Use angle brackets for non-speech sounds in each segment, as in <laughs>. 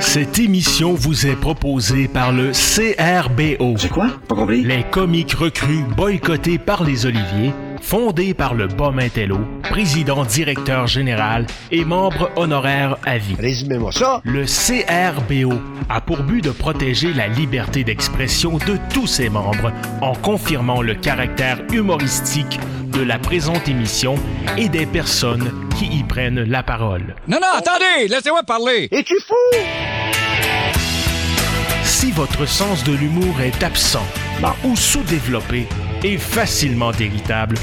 Cette émission vous est proposée par le CRBO. C'est quoi? Pas compris? Les comiques recrues boycottés par les Oliviers, fondé par le Bas Intello, président directeur général et membre honoraire à vie. Résumez-moi ça. Le CRBO a pour but de protéger la liberté d'expression de tous ses membres en confirmant le caractère humoristique de la présente émission et des personnes qui y prennent la parole. Non, non, attendez, laissez-moi parler. Es-tu fou? Si votre sens de l'humour est absent Bon. ou sous-développé et facilement irritable,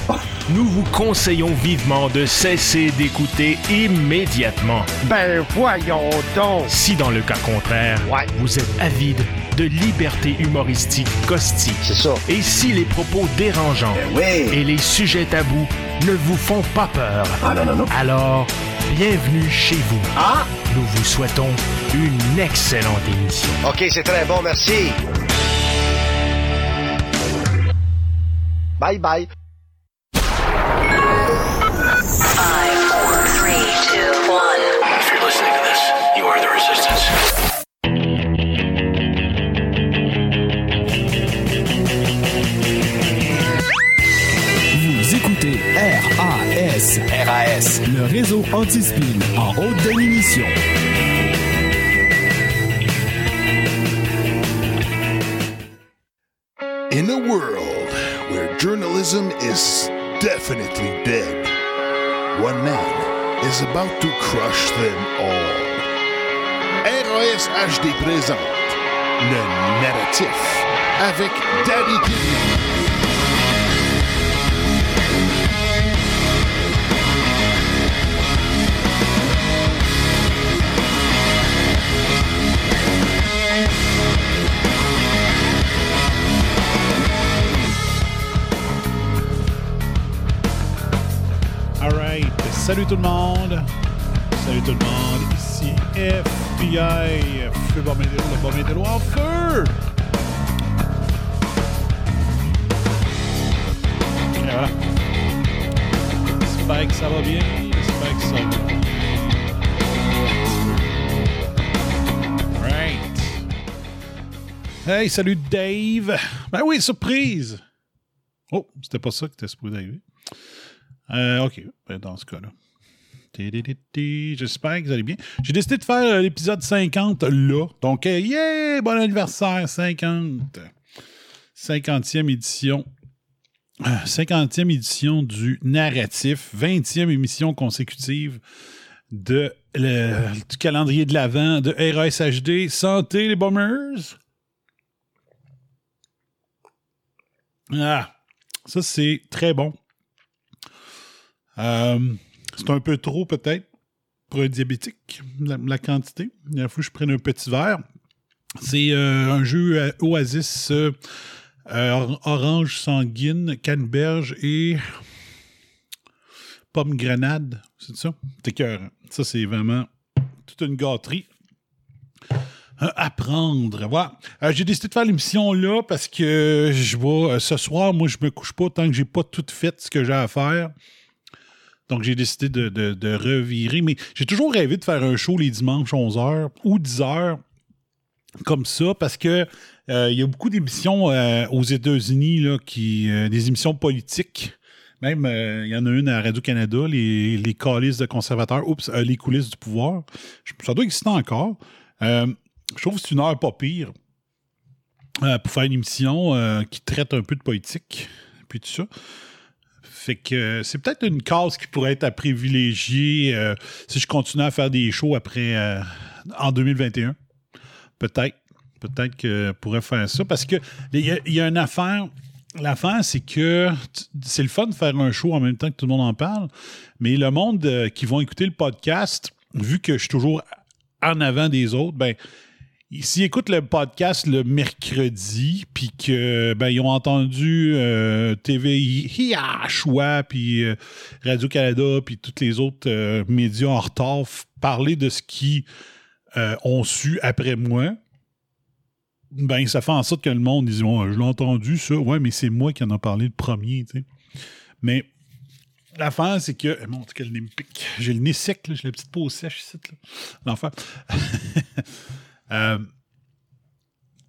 nous vous conseillons vivement de cesser d'écouter immédiatement. Ben voyons donc. Si dans le cas contraire, Ouais. vous êtes avide de liberté humoristique caustique, C'est ça. et si les propos dérangeants Ben oui. et les sujets tabous ne vous font pas peur, Ah non, non, non. alors bienvenue chez vous. Ah! Nous vous souhaitons une excellente émission. OK, c'est très bon, merci. Bye bye. Five, four, three, two, one. If you're listening to this, you are the resistance. Vous écoutez RAS, RAS. le réseau anti-spin en haute définition. In a world journalism is definitely dead, one man is about to crush them all. RAS HD présente le narratif avec Danny Killian. Salut tout le monde. Salut tout le monde. Ici FBI, Feu Bombardier, le Bombardier en feu. Et voilà. J'espère que ça va bien. J'espère que ça va bien. Hey, salut Dave. Ben oui, surprise. Oh, c'était pas ça qui était supposé arriver. Euh, OK, ben, dans ce cas-là. J'espère que vous allez bien. J'ai décidé de faire euh, l'épisode 50 là. Donc, euh, yeah! Bon anniversaire, 50. 50e édition. Euh, 50e édition du narratif. 20e émission consécutive de le- du calendrier de l'Avent de RSHD. Santé, les bombers! Ah, ça, c'est très bon. Euh, c'est un peu trop, peut-être, pour un diabétique, la, quantité. Il faut que je prenne un petit verre. C'est euh, un jeu Oasis euh, or- orange sanguine, canneberge et pomme grenade. C'est ça? C'est cœur. Ça, c'est vraiment toute une gâterie. Euh, apprendre. Voilà. J'ai décidé de faire l'émission là parce que je vois ce soir, moi, je me couche pas tant que j'ai pas tout fait ce que j'ai à faire. Donc, j'ai décidé de, de- revirer. Mais j'ai toujours rêvé de faire un show les dimanches 11h ou 10h comme ça parce que euh, il y a beaucoup d'émissions euh, aux États-Unis, qui, euh, des émissions politiques. Même, il y en a une à Radio-Canada, les, les calices de conservateurs, oups, les coulisses du pouvoir. Ça doit exister encore. Je trouve que c'est une heure pas pire pour faire une émission qui traite un peu de politique, puis tout ça. Fait que euh, c'est peut-être une case qui pourrait être à privilégier euh, si je continue à faire des shows après euh, en 2021. Peut-être. Peut-être que je pourrais faire ça. Parce que il y, a- une affaire. L'affaire, c'est que c'est le fun de faire un show en même temps que tout le monde en parle. Mais le monde qui vont écouter le podcast, vu que je suis toujours en avant des autres, ben, S'ils écoutent le podcast le mercredi, puis que ben, ont entendu euh, TVI, Choix, puis euh, Radio-Canada, puis tous les autres euh, médias en retard parler de ce qu'ils euh, ont su après moi, ben ça fait en sorte que le monde dit je l'ai entendu ça, ouais, mais c'est moi qui en a parlé le premier, tu sais. Mais l'affaire, c'est que. eh, Mon Dieu, quel nez me pique. J'ai le nez sec, j'ai la petite peau sèche ici. <laughs> Euh,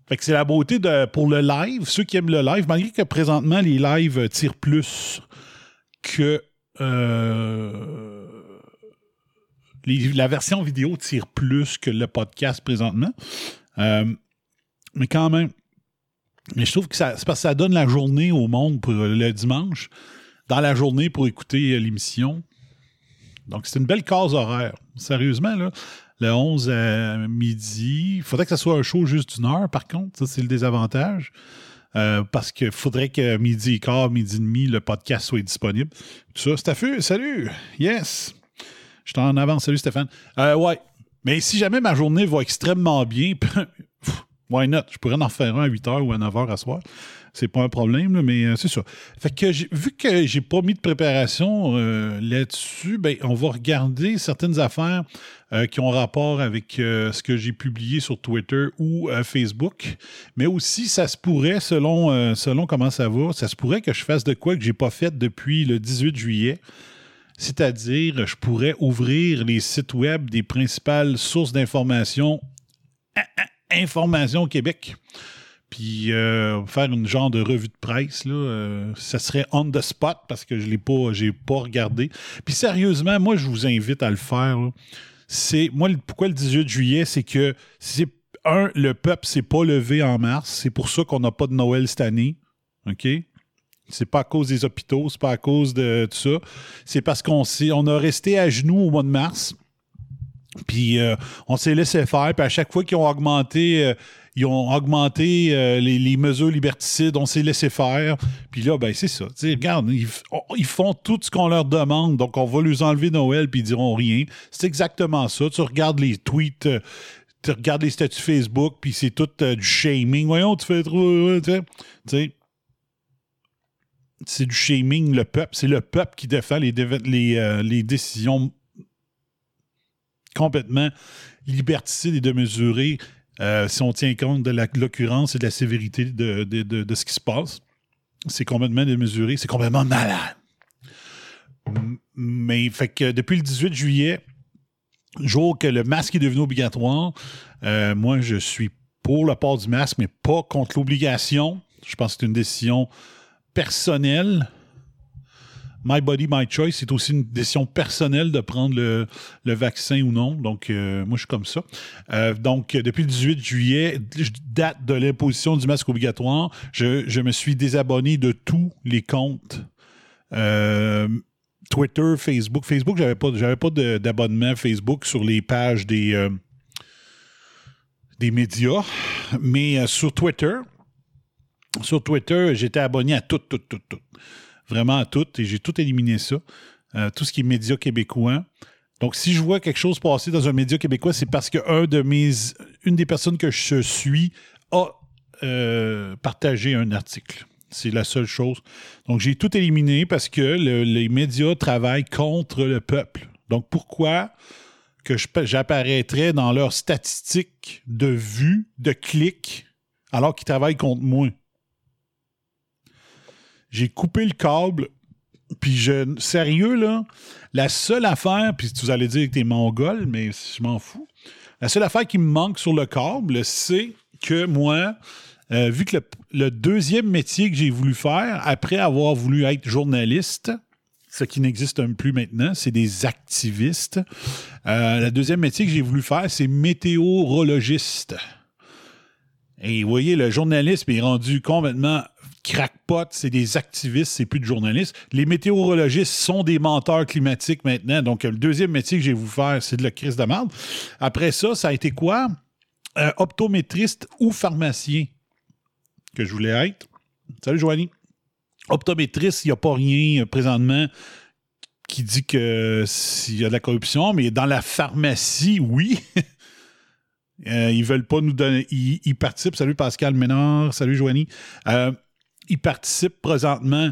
fait que c'est la beauté de, pour le live, ceux qui aiment le live, malgré que présentement les lives tirent plus que euh, la version vidéo tire plus que le podcast présentement. Euh, mais quand même, mais je trouve que ça, parce que ça donne la journée au monde pour le dimanche, dans la journée pour écouter l'émission. Donc, c'est une belle case horaire. Sérieusement, là, le 11 à midi, il faudrait que ça soit un show juste d'une heure, par contre. Ça, c'est le désavantage. Euh, parce qu'il faudrait que midi et quart, midi et demi, le podcast soit disponible. Tout ça, Staffu, salut! Yes! Je suis en avance. Salut, Stéphane. Euh, ouais. Mais si jamais ma journée va extrêmement bien, <laughs> why not? Je pourrais en faire un à 8h ou à 9h à soir. C'est pas un problème, mais euh, c'est ça. Fait que vu que j'ai pas mis de préparation euh, là-dessus, ben, on va regarder certaines affaires euh, qui ont rapport avec euh, ce que j'ai publié sur Twitter ou euh, Facebook. Mais aussi, ça se pourrait, selon, selon comment ça va, ça se pourrait que je fasse de quoi que j'ai pas fait depuis le 18 juillet. C'est-à-dire, je pourrais ouvrir les sites web des principales sources d'information ah, ah, Information au Québec. Puis faire une genre de revue de presse, là, ça serait on the spot parce que je l'ai pas, pas regardé. Puis sérieusement, moi, je vous invite à le faire. C'est moi pourquoi le 18 juillet, c'est que c'est un, le peuple s'est pas levé en mars. C'est pour ça qu'on n'a pas de Noël cette année. OK? C'est pas à cause des hôpitaux, c'est pas à cause de tout ça. C'est parce qu'on on a resté à genoux au mois de mars. Puis euh, on s'est laissé faire. Puis à chaque fois qu'ils ont augmenté, euh, ils ont augmenté euh, les, mesures liberticides, on s'est laissé faire. Puis là, ben c'est ça. Regarde, ils, font tout ce qu'on leur demande. Donc on va leur enlever Noël puis ils diront rien. C'est exactement ça. Tu regardes les tweets. euh, tu regardes les statuts Facebook, puis c'est tout euh, du shaming. Voyons, tu fais trop. c'est du shaming, le peuple. C'est le peuple qui défend les, les décisions complètement liberticides et démesurées euh, si on tient compte de l'occurrence et de la sévérité de, ce qui se passe. C'est complètement démesuré, c'est complètement malade. Mais fait que depuis le 18 juillet, jour que le masque est devenu obligatoire, euh, moi je suis pour le port du masque, mais pas contre l'obligation. Je pense que c'est une décision personnelle. My body, my choice, c'est aussi une décision personnelle de prendre le, vaccin ou non. Donc, euh, moi, je suis comme ça. Euh, donc, depuis le 18 juillet, date de l'imposition du masque obligatoire, je, me suis désabonné de tous les comptes. euh, Twitter, Facebook. Facebook, j'avais pas, j'avais pas d'abonnement Facebook sur les pages des, des médias. Mais sur Twitter, sur Twitter, j'étais abonné à tout, tout, tout, tout. Vraiment à tout. Et j'ai tout éliminé ça. Euh, tout ce qui est médias québécois. Donc, si je vois quelque chose passer dans un média québécois, c'est parce que un de mes, une des personnes que je suis a euh, partagé un article. C'est la seule chose. Donc, j'ai tout éliminé parce que le- les médias travaillent contre le peuple. Donc, pourquoi que j'apparaîtrais dans leurs statistiques de vues, de clics, alors qu'ils travaillent contre moi? J'ai coupé le câble, puis je. Sérieux, là, la seule affaire, puis vous allez dire que t'es mongol, mais je m'en fous. La seule affaire qui me manque sur le câble, c'est que moi, euh, vu que le, le deuxième métier que j'ai voulu faire, après avoir voulu être journaliste, ce qui n'existe plus maintenant, c'est des activistes. Euh, le deuxième métier que j'ai voulu faire, c'est météorologiste. Et vous voyez, le journalisme est rendu complètement crackpot, c'est des activistes, c'est plus de journalistes. Les météorologistes sont des menteurs climatiques maintenant. Donc, le deuxième métier que j'ai voulu faire, c'est de la crise de merde. Après ça, ça a été quoi? Euh, optométriste ou pharmacien que je voulais être. Salut, Joanie. Optométriste, il n'y a pas rien euh, présentement qui dit que s'il y a de la corruption, mais dans la pharmacie, oui. <laughs> Euh, ils veulent pas nous donner. Ils, ils participent. Salut Pascal Ménard. Salut Joanie. Euh, ils participent présentement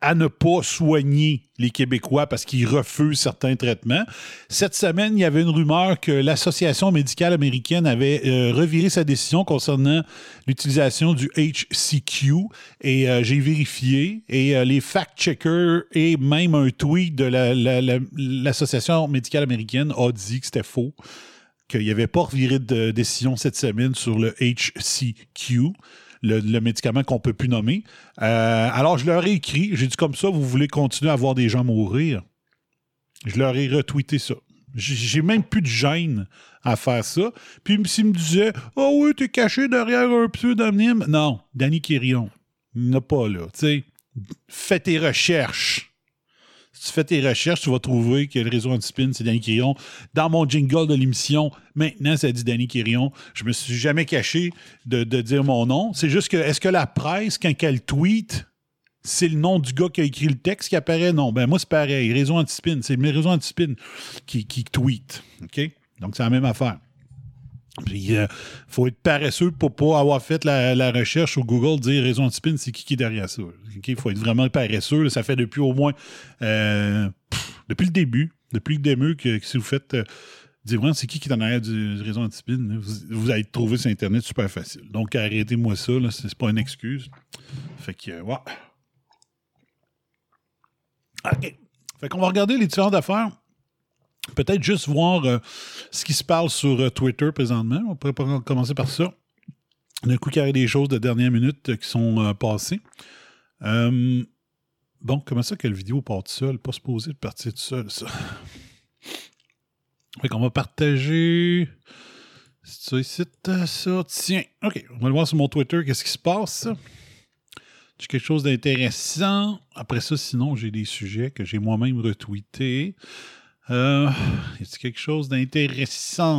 à ne pas soigner les Québécois parce qu'ils refusent certains traitements. Cette semaine, il y avait une rumeur que l'Association médicale américaine avait euh, reviré sa décision concernant l'utilisation du HCQ et euh, j'ai vérifié et euh, les fact-checkers et même un tweet de la- la- la- l'Association médicale américaine a dit que c'était faux. qu'il n'y avait pas reviré de décision cette semaine sur le HCQ, le, médicament qu'on ne peut plus nommer. Euh, alors, je leur ai écrit, j'ai dit comme ça, vous voulez continuer à voir des gens mourir? Je leur ai retweeté ça. J'ai même plus de gêne à faire ça. Puis s'ils me disaient Oh oui, t'es caché derrière un pseudonyme. Non, Danny Quirion. Il n'a pas là. Sais, fais tes recherches. Tu fais tes recherches, tu vas trouver que le réseau anti-spin, c'est Danny Quirion. Dans mon jingle de l'émission, maintenant, ça dit Danny Quirion. Je me suis jamais caché de, dire mon nom. C'est juste que, est-ce que la presse, quand elle tweet, c'est le nom du gars qui a écrit le texte qui apparaît? Non. Ben, moi, c'est pareil. Réseau anti-spin. C'est mes réseaux anti-spin qui, qui tweet. OK? Donc, c'est la même affaire. Puis, il faut être paresseux pour pas avoir fait la, recherche sur Google, dire réseau anti-spin, c'est qui qui est derrière ça. Il faut être vraiment paresseux. Ça fait depuis au moins, euh, depuis le début, depuis le début que, si vous faites, euh, dire vraiment c'est qui qui est en arrière du, réseau anti-spin, vous, allez trouver sur Internet super facile. Donc, arrêtez-moi ça, là, c'est pas une excuse. Fait que, euh, ouais. OK. Fait qu'on va regarder les différentes affaires. Peut-être juste voir euh, ce qui se parle sur euh, Twitter présentement. On pourrait commencer par ça. D'un coup, a des choses de dernière minute euh, qui sont passées. Bon, comment ça que la vidéo part toute seule? Pas supposé de partir tout seul, ça. Fait qu'on va partager. C'est ça ici, ça. Tiens, OK. On va le voir sur mon Twitter, qu'est-ce qui se passe? J'ai quelque chose d'intéressant. Après ça, sinon, j'ai des sujets que j'ai moi-même retweetés. Euh, y a quelque chose d'intéressant?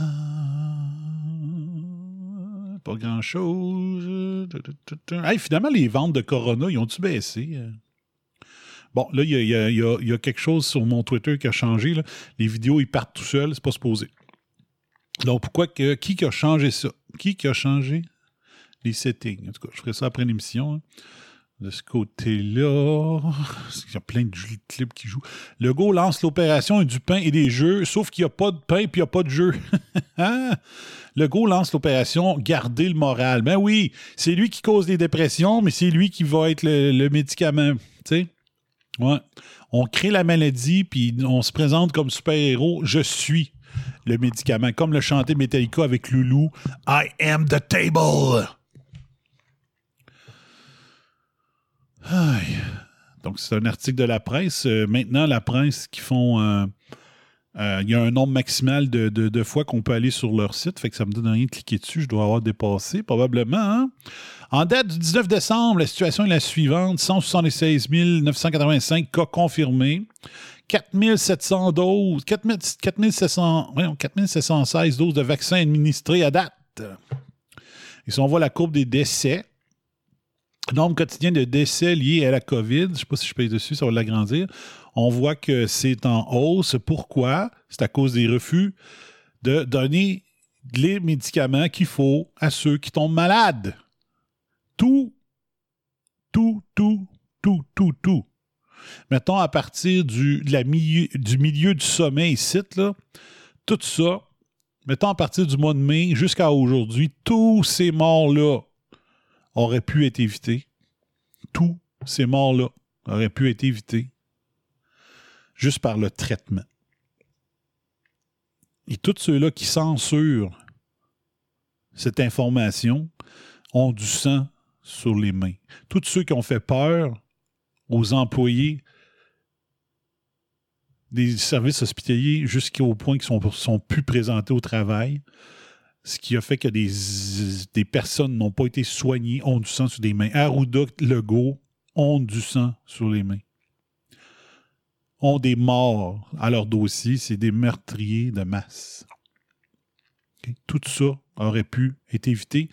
Euh, pas grand-chose. Hey, finalement, les ventes de Corona, ils ont-tu baissé? Bon, là, il y a, quelque chose sur mon Twitter qui a changé. Les vidéos, ils partent tout seuls, c'est pas supposé. Donc, pourquoi que. Qui qui a changé ça? Qui qui a changé les settings? En tout cas, je ferai ça après l'émission. hein. De ce côté-là, il y a plein de jeux- clips qui jouent. Le go lance l'opération du pain et des jeux, sauf qu'il n'y a pas de pain et il n'y a pas de jeu. <laughs> Hein? Le go lance l'opération garder le moral. Ben oui, c'est lui qui cause des dépressions, mais c'est lui qui va être le, médicament. On crée la maladie, puis on se présente comme super-héros. Je suis le médicament. Comme le chantait Metallica avec Loulou. I am the table. Aïe. Donc, c'est un article de la presse. Euh, maintenant, la presse qui font. euh, euh, Il y a un nombre maximal de, de- fois qu'on peut aller sur leur site. Fait que ça me donne rien de cliquer dessus. Je dois avoir dépassé, probablement. hein. En date du 19 décembre, la situation est la suivante 176 985 cas confirmés. 4700 doses, 4000 4700, voyons, 4716 doses de vaccins administrés à date. Et si on voit la courbe des décès, nombre quotidien de décès liés à la COVID, je ne sais pas si je paye dessus, ça va l'agrandir. On voit que c'est en hausse. Pourquoi? C'est à cause des refus de donner les médicaments qu'il faut à ceux qui tombent malades. Tout, tout, tout, tout, tout, tout. Mettons à partir du, milieu, du milieu sommet ici, là, tout ça, mettons à partir du mois de mai jusqu'à aujourd'hui, tous ces morts-là auraient pu être évités. Tous ces morts-là auraient pu être évités juste par le traitement. Et tous ceux-là qui censurent cette information ont du sang sur les mains. Tous ceux qui ont fait peur aux employés des services hospitaliers jusqu'au point qu'ils sont, sont plus présentés au travail, ce qui a fait que des, des personnes n'ont pas été soignées, ont du sang sur les mains. Arruda, Legault ont du sang sur les mains. Ont des morts à leur dossier, c'est des meurtriers de masse. Tout ça aurait pu être évité.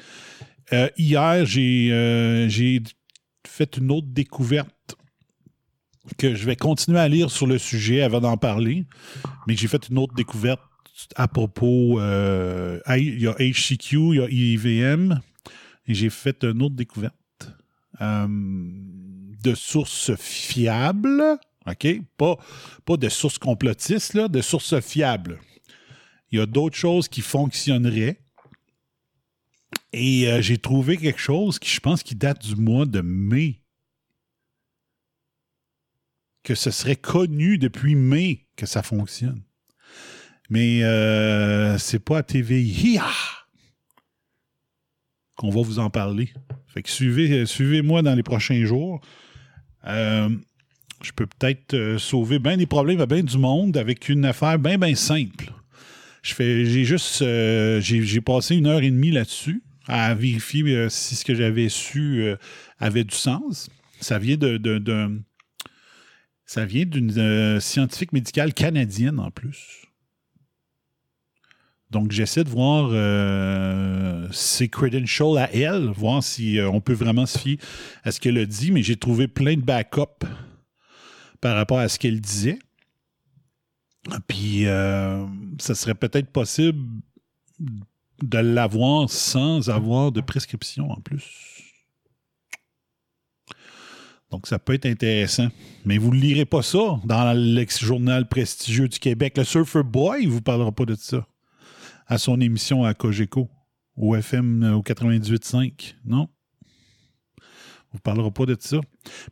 Euh, hier, euh, j'ai fait une autre découverte que je vais continuer à lire sur le sujet avant d'en parler, mais j'ai fait une autre découverte à propos. euh, il y a HCQ, il y a IVM, et j'ai fait une autre découverte euh, de sources fiables, OK? Pas, pas de sources complotistes, là, de sources fiables. Il y a d'autres choses qui fonctionneraient. Et euh, j'ai trouvé quelque chose qui, je pense, qui date du mois de mai. Que ce serait connu depuis mai que ça fonctionne. Mais euh, c'est pas à Hi-ha! qu'on va vous en parler. Fait que suivez, suivez-moi dans les prochains jours. Euh, je peux peut-être euh, sauver bien des problèmes à bien du monde avec une affaire bien, bien simple. J'ai juste, euh, j'ai, passé une heure et demie là-dessus à vérifier euh, si ce que j'avais su euh, avait du sens. Ça vient de, ça vient d'une euh, scientifique médicale canadienne en plus. Donc j'essaie de voir euh, ses credentials à elle, voir si euh, on peut vraiment se fier à ce qu'elle a dit, mais j'ai trouvé plein de backup par rapport à ce qu'elle disait. Puis, euh, ça serait peut-être possible de l'avoir sans avoir de prescription en plus. Donc, ça peut être intéressant. Mais vous ne lirez pas ça dans l'ex-journal prestigieux du Québec. Le Surfer Boy, ne vous parlera pas de ça à son émission à Cogeco, au FM euh, au 98.5. Non? On ne parlera pas de ça.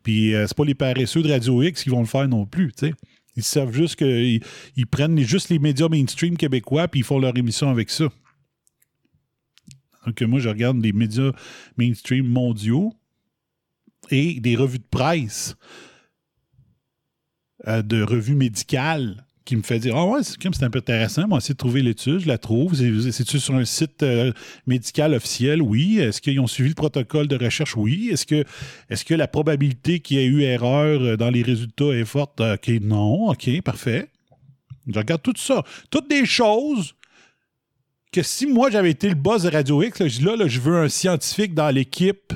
Puis, euh, c'est pas les paresseux de Radio X qui vont le faire non plus, tu sais. Ils savent juste qu'ils ils prennent juste les médias mainstream québécois puis ils font leur émission avec ça. Donc, moi, je regarde les médias mainstream mondiaux et des revues de presse euh, de revues médicales qui me fait dire Ah ouais, c'est un peu intéressant. Moi, essayer de trouver l'étude, je la trouve. C'est- C'est-tu sur un site euh, médical officiel? Oui. Est-ce qu'ils ont suivi le protocole de recherche? Oui. Est-ce que, est que la probabilité qu'il y ait eu erreur euh, dans les résultats est forte? OK, non. OK, parfait. Je regarde tout ça. Toutes des choses que si moi j'avais été le boss de Radio X, là, là, je veux un scientifique dans l'équipe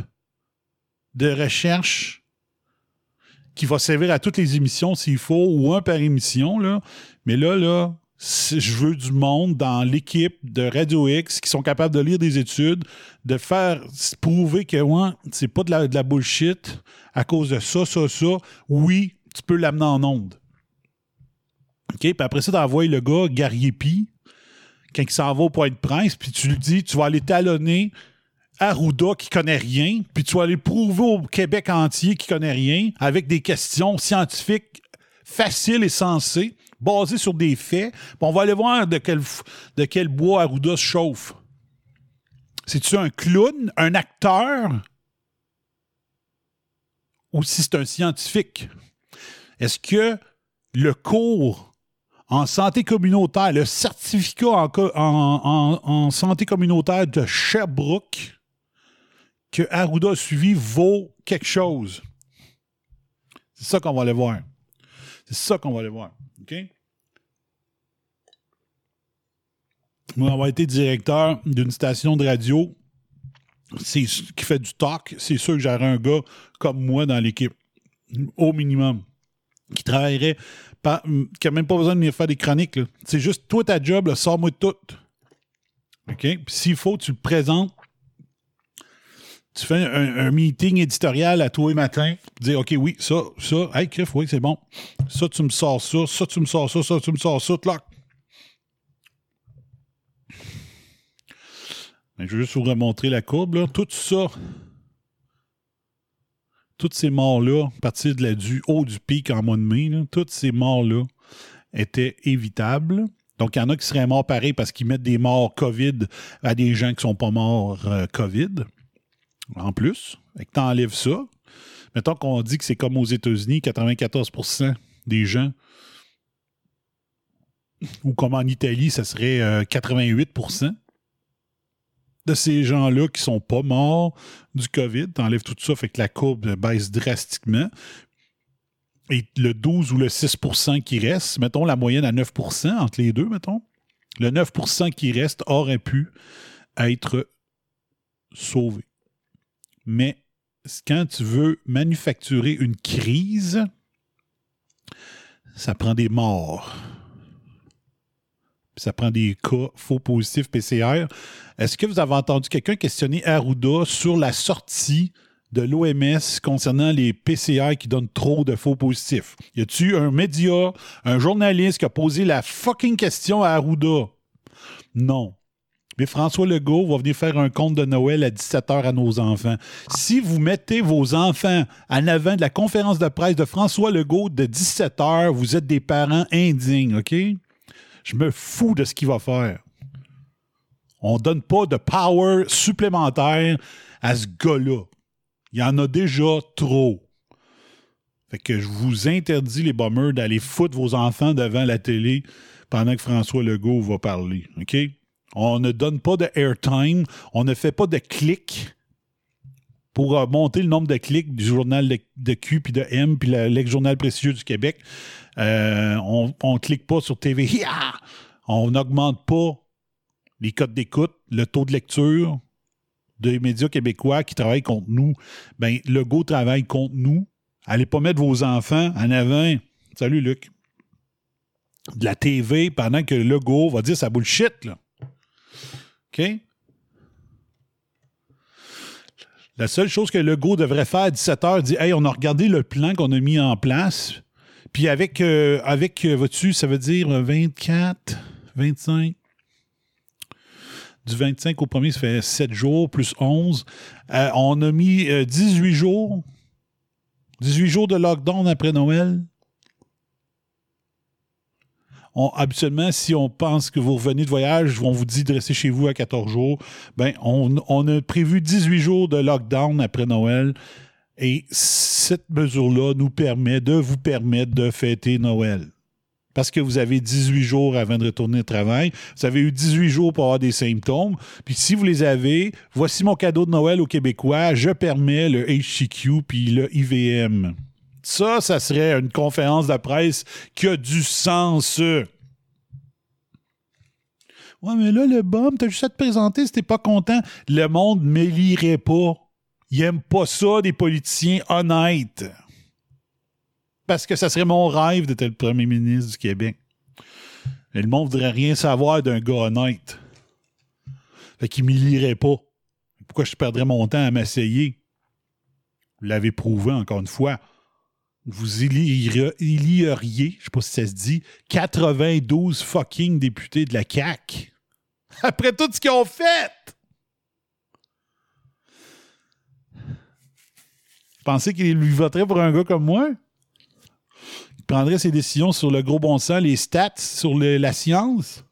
de recherche qui va servir à toutes les émissions s'il faut, ou un par émission. Mais là, là, je veux du monde dans l'équipe de Radio X qui sont capables de lire des études, de faire prouver que ouais, c'est pas de la, bullshit à cause de ça, ça, ça. Oui, tu peux l'amener en onde. OK? Puis après ça, t'envoies le gars, Guerrier Pi, quand il s'en va au point de presse, puis tu lui dis, tu vas aller talonner Arruda qui connaît rien, puis tu vas aller prouver au Québec entier qui connaît rien avec des questions scientifiques faciles et sensées, basées sur des faits. Puis on va aller voir de quel, bois Arruda se chauffe. C'est-tu un clown, un acteur, ou si c'est un scientifique? Est-ce que le cours en santé communautaire, le certificat en santé communautaire de Sherbrooke que Arruda a suivi vaut quelque chose. C'est ça qu'on va aller voir. C'est ça qu'on va aller voir. OK? Moi, avoir été directeur d'une station de radio qui fait du talk, c'est sûr que j'aurais un gars comme moi dans l'équipe. Au minimum qui travaillerait, qui n'a même pas besoin de venir faire des chroniques. C'est juste, toi, ta job, sors-moi tout. OK? S'il faut, tu le présentes. Tu fais un, meeting éditorial à toi et matin. Dire, OK, oui, ça, ça, hey, Criff, oui, c'est bon. Ça, tu me sors ça, ça, tu me sors ça, ça, tu me sors ça, clac. Mais je veux juste vous remontrer la courbe, là. Tout ça, toutes ces morts-là, à partir de la, du haut du pic en mois de mai, là, toutes ces morts-là étaient évitables. Donc, il y en a qui seraient morts pareil parce qu'ils mettent des morts COVID à des gens qui ne sont pas morts euh, COVID. En plus. Fait que t'enlèves ça. Mettons qu'on dit que c'est comme aux États-Unis, 94% des gens, ou comme en Italie, ça serait euh, 88% de ces gens-là qui sont pas morts du COVID. T'enlèves tout ça, fait que la courbe baisse drastiquement. Et le 12 ou le 6% qui reste, mettons la moyenne à 9% entre les deux, mettons, le 9% qui reste aurait pu être sauvé. Mais quand tu veux manufacturer une crise, ça prend des morts. Ça prend des cas faux positifs PCR. Est-ce que vous avez entendu quelqu'un questionner Arruda sur la sortie de l'OMS concernant les PCR qui donnent trop de faux positifs? Y a-tu un média, un journaliste qui a posé la fucking question à Arruda? Non. Mais François Legault va venir faire un compte de Noël à 17h à nos enfants. Si vous mettez vos enfants en avant de la conférence de presse de François Legault de 17h, vous êtes des parents indignes, OK? Je me fous de ce qu'il va faire. On donne pas de power supplémentaire à ce gars-là. Il y en a déjà trop. Fait que je vous interdis, les bombers, d'aller foutre vos enfants devant la télé pendant que François Legault va parler. OK? On ne donne pas de airtime. On ne fait pas de clics pour monter le nombre de clics du journal de, Q puis de M puis le- l'ex-journal prestigieux du Québec. Euh, on ne clique pas sur TV. Hiya! <laughs> On n'augmente pas les codes d'écoute, le taux de lecture des médias québécois qui travaillent contre nous. Ben, le travaille contre nous. Allez pas mettre vos enfants en avant. Salut, Luc. De la TV pendant que le go va dire sa bullshit, là. OK? La seule chose que Legault devrait faire à 17h, dit Hey, on a regardé le plan qu'on a mis en place. Puis avec, euh, avec euh, vois-tu, ça veut dire 24, 25. Du 25 au premier, ça fait 7 jours plus 11. Euh, on a mis euh, 18 jours. 18 jours de lockdown après Noël. Habituellement, si on pense que vous revenez de voyage, on vous dit de rester chez vous à 14 jours. Ben, on, on a prévu 18 jours de lockdown après Noël. Et cette mesure-là nous permet de vous permettre de fêter Noël. Parce que vous avez 18 jours avant de retourner au travail. Vous avez eu 18 jours pour avoir des symptômes. Puis si vous les avez, voici mon cadeau de Noël aux Québécois. Je permets le HCQ puis le IVM. Ça, ça serait une conférence de presse qui a du sens. Ouais, mais là, le bum, t'as juste à te présenter si t'es pas content. Le monde ne m'élirait pas. Il aime pas ça, des politiciens honnêtes. Parce que ça serait mon rêve d'être le premier ministre du Québec. Et le monde voudrait rien savoir d'un gars honnête. Fait qu'il m'élierait pas. Pourquoi je perdrais mon temps à m'essayer? Vous l'avez prouvé encore une fois. Vous élieriez, je sais pas si ça se dit, 92 fucking députés de la CAQ. Après tout ce qu'ils ont fait! Pensez qu'il lui voterait pour un gars comme moi? Il prendrait ses décisions sur le gros bon sens, les stats, sur la science?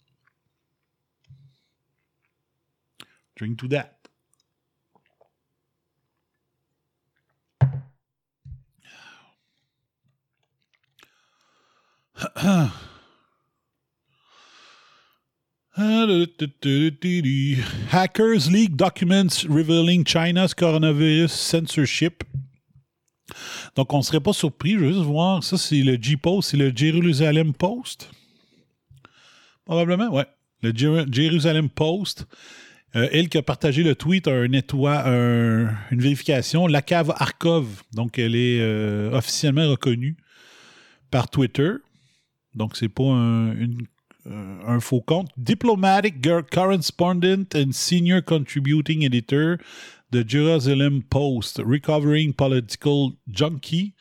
Drink to that. <coughs> Hackers leak documents revealing China's coronavirus censorship. Donc, on ne serait pas surpris. Je veux juste voir. Ça, c'est le G-Post. C'est le Jerusalem Post. Probablement, ouais. Le Jer- Jerusalem Post. Euh, elle qui a partagé le tweet a une vérification. La cave Arkov. Donc, elle est euh, officiellement reconnue par Twitter. Donc, c'est pas un, une- euh, un faux compte. Diplomatic Correspondent and Senior Contributing Editor de Jerusalem Post, Recovering Political Junkie,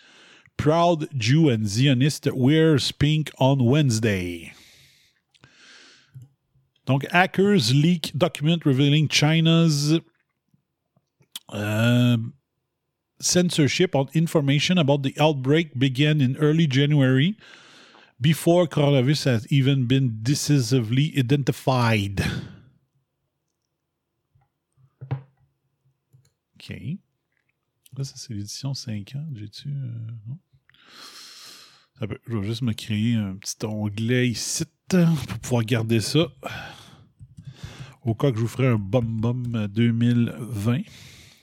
Proud Jew and Zionist wears pink on Wednesday. Donc, hackers leak document revealing China's uh, censorship on information about the outbreak began in early January before coronavirus has even been decisively identified. OK. Là, ça, c'est l'édition 50. J'ai-tu. euh, non? Ça peut- je vais juste me créer un petit onglet ici pour pouvoir garder ça. Au cas que je vous ferai un Bum Bum 2020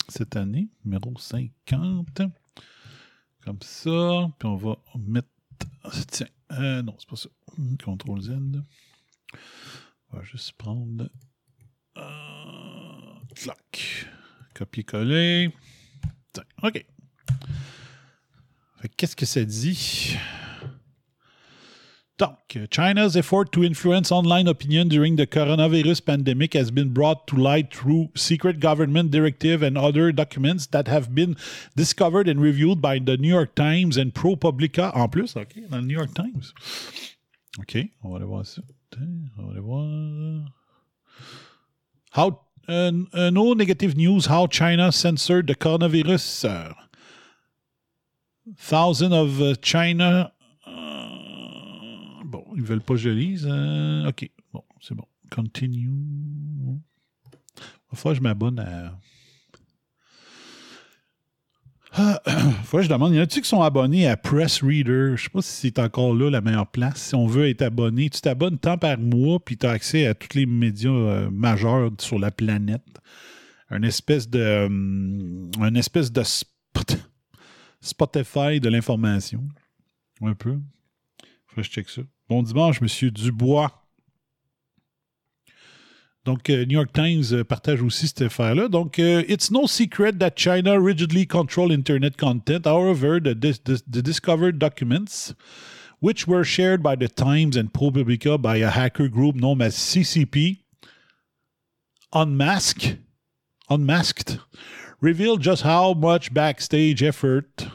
cette année, numéro 50. Comme ça. Puis on va mettre. Tiens, euh, non, c'est pas ça. CTRL Z. On va juste prendre. Euh. Copier-coller. OK. Qu'est-ce que ça dit? Donc, China's effort to influence online opinion during the coronavirus pandemic has been brought to light through secret government directive and other documents that have been discovered and reviewed by the New York Times and ProPublica. En plus, OK, le New York Times. OK, ça. On va aller voir. How, uh, uh, no negative news how China censored the coronavirus. Thousands of uh, China. Ils veulent pas que je lise. Euh, OK, bon, c'est bon. Continue. Falloir que je m'abonne à... Ah, <clears throat> faut que je demande, y en a-tu qui sont abonnés à Press Reader? Je sais pas si c'est encore là la meilleure place. Si on veut être abonné, tu t'abonnes tant par mois, puis tu as accès à tous les médias euh, majeurs sur la planète. Un espèce de. hum, un espèce de spot- Spotify de l'information. Un peu. Faut que je check ça. Bon dimanche, Monsieur Dubois. Donc, euh, New York Times euh, partage aussi cette affaire-là. Donc, euh, it's no secret that China rigidly control Internet content. However, the, the discovered documents, which were shared by the Times and ProPublica by a hacker group known as CCP, Unmasked, Unmasked, reveal just how much backstage effort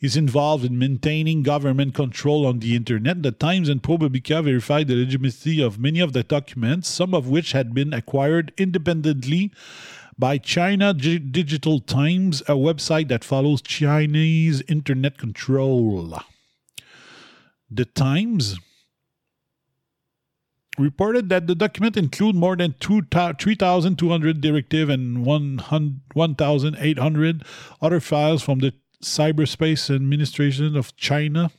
is involved in maintaining government control on the internet. The Times and ProPublica verified the legitimacy of many of the documents, some of which had been acquired independently by China Gi- Digital Times, a website that follows Chinese internet control. The Times reported that the document include more than two 3,200 directive and 100 1,800 other files from the Cyberspace Administration of China,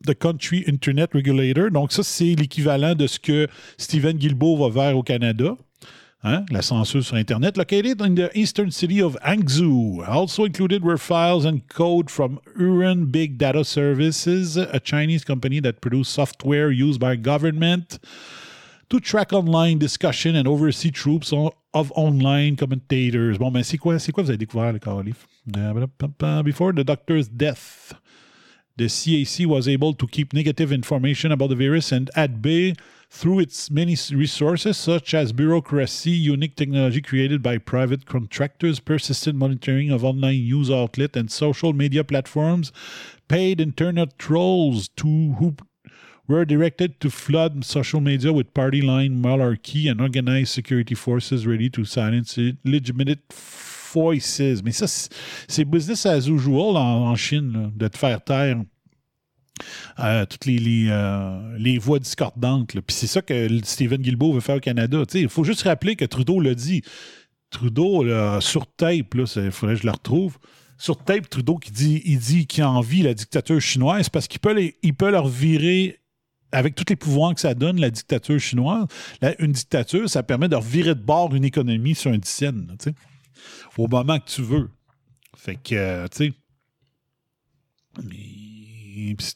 the country internet regulator. Donc ça, c'est l'équivalent de ce que Stephen Guilbeault va vers au Canada. Hein, la censure sur Internet, located in the eastern city of Hangzhou. Also included were files and code from Uran Big Data Services, a Chinese company that produces software used by government to track online discussion and oversee troops of online commentators. Bon, mais c'est quoi, c'est quoi vous avez découvert, le Carlif? Before the doctor's death, the CAC was able to keep negative information about the virus and at bay through its many resources, such as bureaucracy, unique technology created by private contractors, persistent monitoring of online news outlets and social media platforms, paid internet trolls to who were directed to flood social media with party line malarkey and organized security forces ready to silence legitimate voices. Mais ça, c'est business as usual en, en Chine, de te faire taire euh, toutes les, les, euh, les voix discordantes. Puis c'est ça que Stephen Guilbeault veut faire au Canada. Il faut juste rappeler que Trudeau l'a dit. Trudeau, sur tape, il faudrait que je le retrouve. Sur tape, Trudeau qui dit, il dit qu'il envie la dictature chinoise parce qu'il peut, les- il peut leur virer avec tous les pouvoirs que ça donne, la dictature chinoise, une dictature, ça permet de revirer de bord une économie sur un dixième, là, au moment que tu veux. Fait que, euh, tu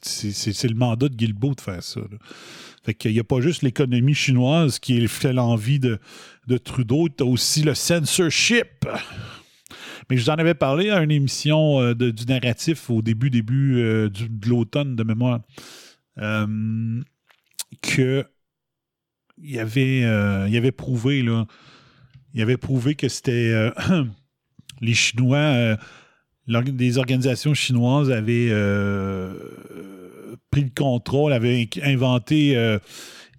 sais, c'est le mandat de Guilbeault de faire ça. là. Fait qu'il n'y a pas juste l'économie chinoise qui fait l'envie de, de Trudeau, tu as aussi le censorship. Mais je vous en avais parlé à une émission euh, du narratif au début, début euh, de l'automne de mémoire. Euh, que il avait, euh, avait prouvé, là, il avait prouvé que c'était euh, <clears throat> les Chinois, euh, des organisations chinoises avaient pris le contrôle, avaient inventé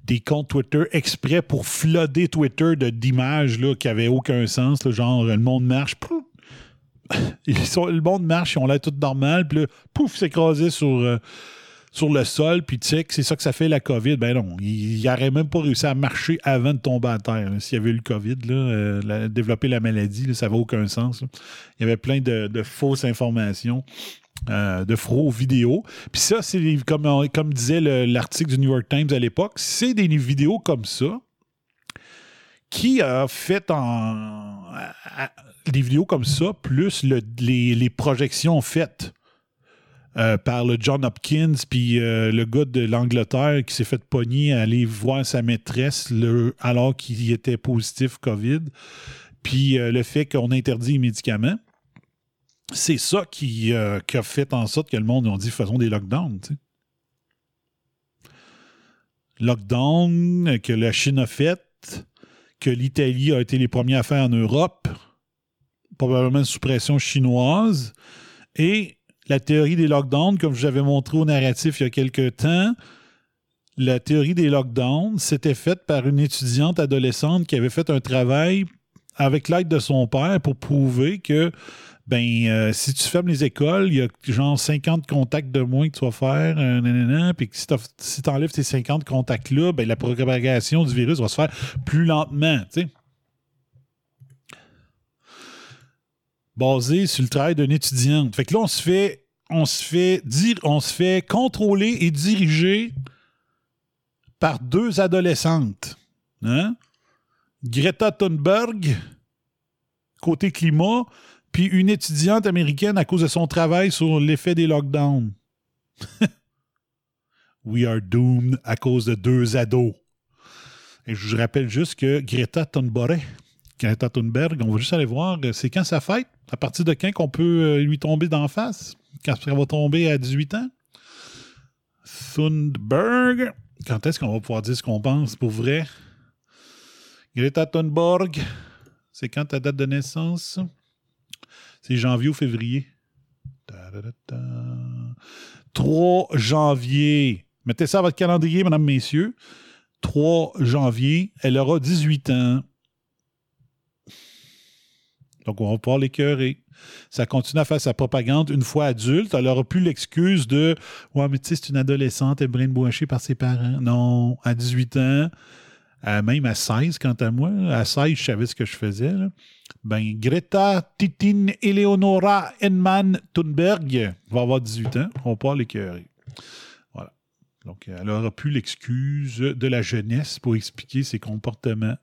des comptes Twitter exprès pour flooder Twitter d'images qui n'avaient aucun sens, là, genre le monde marche, <laughs> ils sont, le monde marche, ils ont l'air tout normal, puis là, pouf, s'écraser sur, sur le sol, puis tu sais c'est ça que ça fait la COVID. Ben non, il n'aurait même pas réussi à marcher avant de tomber à terre. là. S'il y avait eu le COVID, là, euh, développer la maladie, ça n'avait aucun sens. Il y avait plein de, fausses informations. euh, de faux vidéos. Puis ça, c'est comme, disait le- l'article du New York Times à l'époque, c'est des vidéos comme ça qui a fait en des vidéos comme ça, plus le- les, les projections faites euh, par le John Hopkins, puis euh, le gars de l'Angleterre qui s'est fait pogner à aller voir sa maîtresse alors qu'il était positif COVID, puis euh, le fait qu'on interdit les médicaments. C'est ça qui, a fait en sorte que le monde a dit faisons des lockdowns. Lockdown que la Chine a fait, que l'Italie a été les premiers à faire en Europe, probablement sous pression chinoise, et la théorie des lockdowns, comme je l'avais montré au narratif il y a quelques temps, la théorie des lockdowns, c'était faite par une étudiante adolescente qui avait fait un travail avec l'aide de son père pour prouver que ben, euh, si tu fermes les écoles, il y a genre 50 contacts de moins que tu vas faire, euh, puis que si tu enlèves ces 50 contacts-là, ben, la propagation du virus va se faire plus lentement. Basé sur le travail d'une étudiante. Fait que là, on se fait, on se fait, dire, on se fait contrôler et diriger par deux adolescentes. Hein? Greta Thunberg, côté climat, puis une étudiante américaine à cause de son travail sur l'effet des lockdowns. <laughs> We are doomed à cause de deux ados. Et je vous rappelle juste que Greta Thunberg, Greta Thunberg, on va juste aller voir, euh, c'est quand sa fête? À partir de quand qu'on peut euh, lui tomber d'en face? Quand elle va tomber à 18 ans? Thunberg. Quand est-ce qu'on va pouvoir dire ce qu'on pense pour vrai? Greta Thunberg, c'est quand ta date de naissance? C'est janvier ou février? Ta-da-da-da. 3 janvier. Mettez ça à votre calendrier, mesdames, messieurs. 3 janvier, elle aura 18 ans. Donc, on va pouvoir l'écœurer. Ça continue à faire sa propagande une fois adulte. Elle n'aura plus l'excuse de Ouais, mais tu sais, c'est une adolescente, elle est brainwashée par ses parents. Non, à 18 ans, même à 16, quant à moi, à 16, je savais ce que je faisais. Ben, Greta Titin Eleonora Henman Thunberg va avoir 18 ans. On va pouvoir l'écœurer. Voilà. Donc, elle n'aura plus l'excuse de la jeunesse pour expliquer ses comportements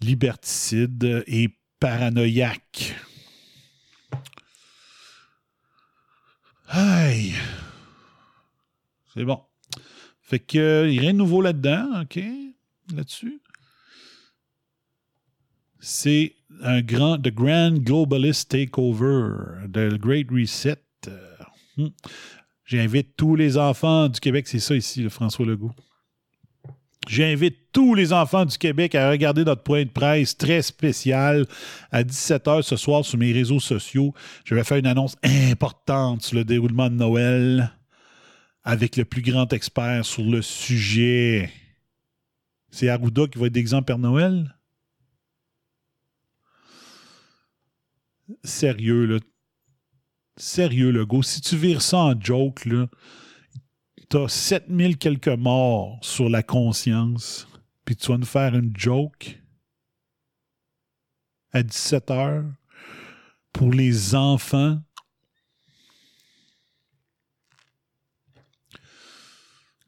liberticides et paranoïaques. Aïe. C'est bon. Fait que, euh, il a rien de nouveau là-dedans, OK? Là-dessus. C'est un grand, The Grand Globalist Takeover, The Great Reset. Euh, hmm. J'invite tous les enfants du Québec, c'est ça ici, le François Legault. J'invite tous les enfants du Québec à regarder notre point de presse très spécial à 17h ce soir sur mes réseaux sociaux. Je vais faire une annonce importante sur le déroulement de Noël avec le plus grand expert sur le sujet. C'est Arruda qui va être d'exemple Père Noël? Sérieux, là. Sérieux, le go. Si tu vires ça en joke, là, t'as 7000 quelques morts sur la conscience, puis tu vas nous faire une joke à 17 heures pour les enfants.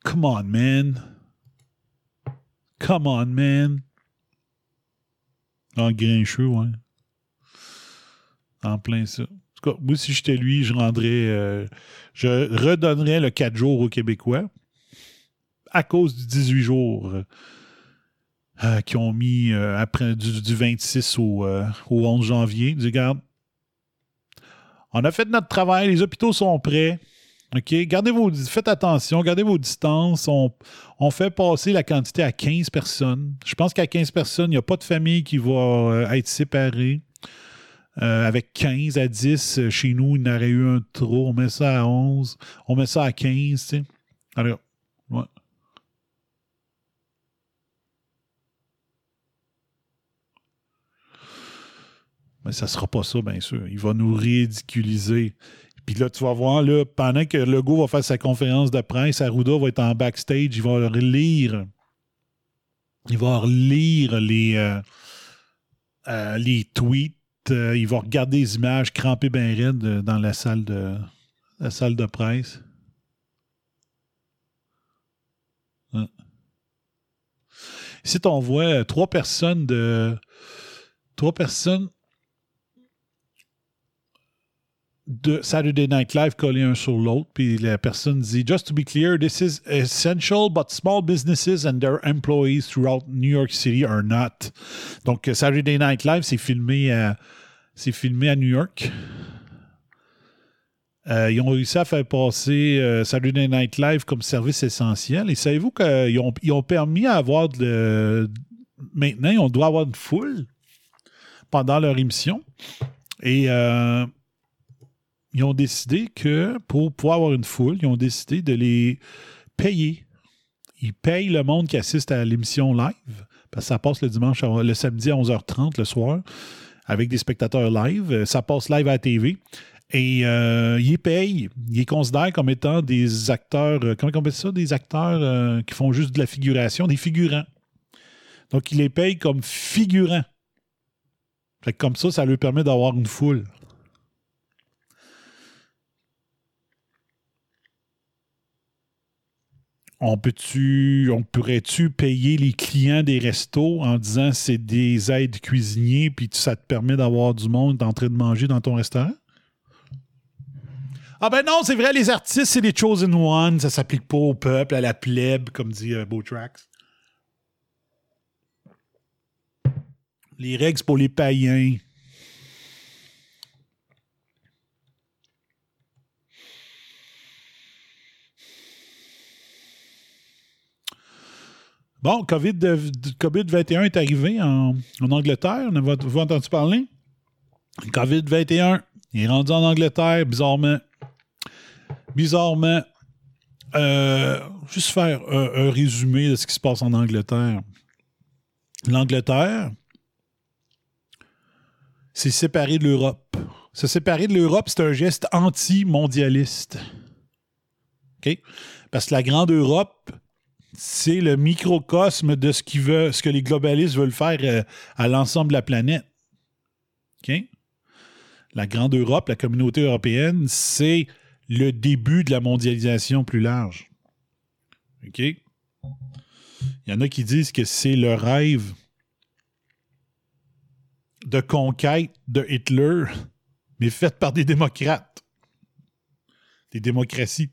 Come on, man. Come on, man. En grincheux, ouais. En plein ça. Tout cas, moi, si j'étais lui, je rendrais. euh, je redonnerais le 4 jours aux Québécois à cause du 18 jours euh, qu'ils ont mis euh, après du, du 26 au, au 11 janvier. Disent, regarde, on a fait notre travail, les hôpitaux sont prêts. OK? Gardez faites attention, gardez vos distances. On, on fait passer la quantité à 15 personnes. Je pense qu'à 15 personnes, il n'y a pas de famille qui va être séparée. Euh, avec 15 à 10, euh, chez nous, il y en aurait eu un trop. On met ça à 11. On met ça à 15, tu sais. Alors, ouais. Mais ça sera pas ça, bien sûr. Il va nous ridiculiser. Puis là, tu vas voir, là, pendant que Legault va faire sa conférence de presse, Arruda va être en backstage, il va relire. Il va relire les, euh, les tweets. Euh, il va regarder les images crampées bien raides euh, dans la salle de, la salle de presse. Hein. Ici, on voit euh, trois personnes de. Trois personnes de Saturday Night Live collés un sur l'autre, puis la personne dit Just to be clear, this is essential, but small businesses and their employees throughout New York City are not. Donc, Saturday Night Live, c'est filmé à, c'est filmé à New York. Euh, ils ont réussi à faire passer euh, Saturday Night Live comme service essentiel. Et savez-vous qu'ils ont, permis à avoir de. Maintenant, on doit avoir une foule pendant leur émission. Et euh, ils ont décidé que pour pouvoir avoir une foule, ils ont décidé de les payer. Ils payent le monde qui assiste à l'émission live, parce que ça passe le dimanche, le samedi à 11h30 le soir, avec des spectateurs live. Euh, Ça passe live à la TV. Et euh, ils payent. Ils considèrent comme étant des acteurs, euh, comment on appelle ça? Des acteurs euh, qui font juste de la figuration, des figurants. Donc, ils les payent comme figurants. Comme ça, ça leur permet d'avoir une foule. On peut-tu, on pourrait-tu payer les clients des restos en disant c'est des aides cuisiniers puis ça te permet d'avoir du monde en train de manger dans ton restaurant? Ah ben non, c'est vrai, les artistes, c'est les chosen ones, ça s'applique pas au peuple, à la plèbe, comme dit euh. Les règles, pour les païens. Bon, COVID, de- COVID-21 est arrivé en, en Angleterre. On vous entendu parler? COVID-21 il est rendu en Angleterre, bizarrement. Bizarrement. Euh, juste faire un, résumé de ce qui se passe en Angleterre. L'Angleterre s'est séparée de l'Europe. Se séparer de l'Europe, c'est un geste anti-mondialiste. Parce que la grande Europe, c'est le microcosme de ce, qui veut, ce que les globalistes veulent faire euh, à l'ensemble de la planète. La grande Europe, la communauté européenne, c'est le début de la mondialisation plus large. Il y en a qui disent que c'est le rêve de conquête de Hitler, mais fait par des démocrates. Des démocraties.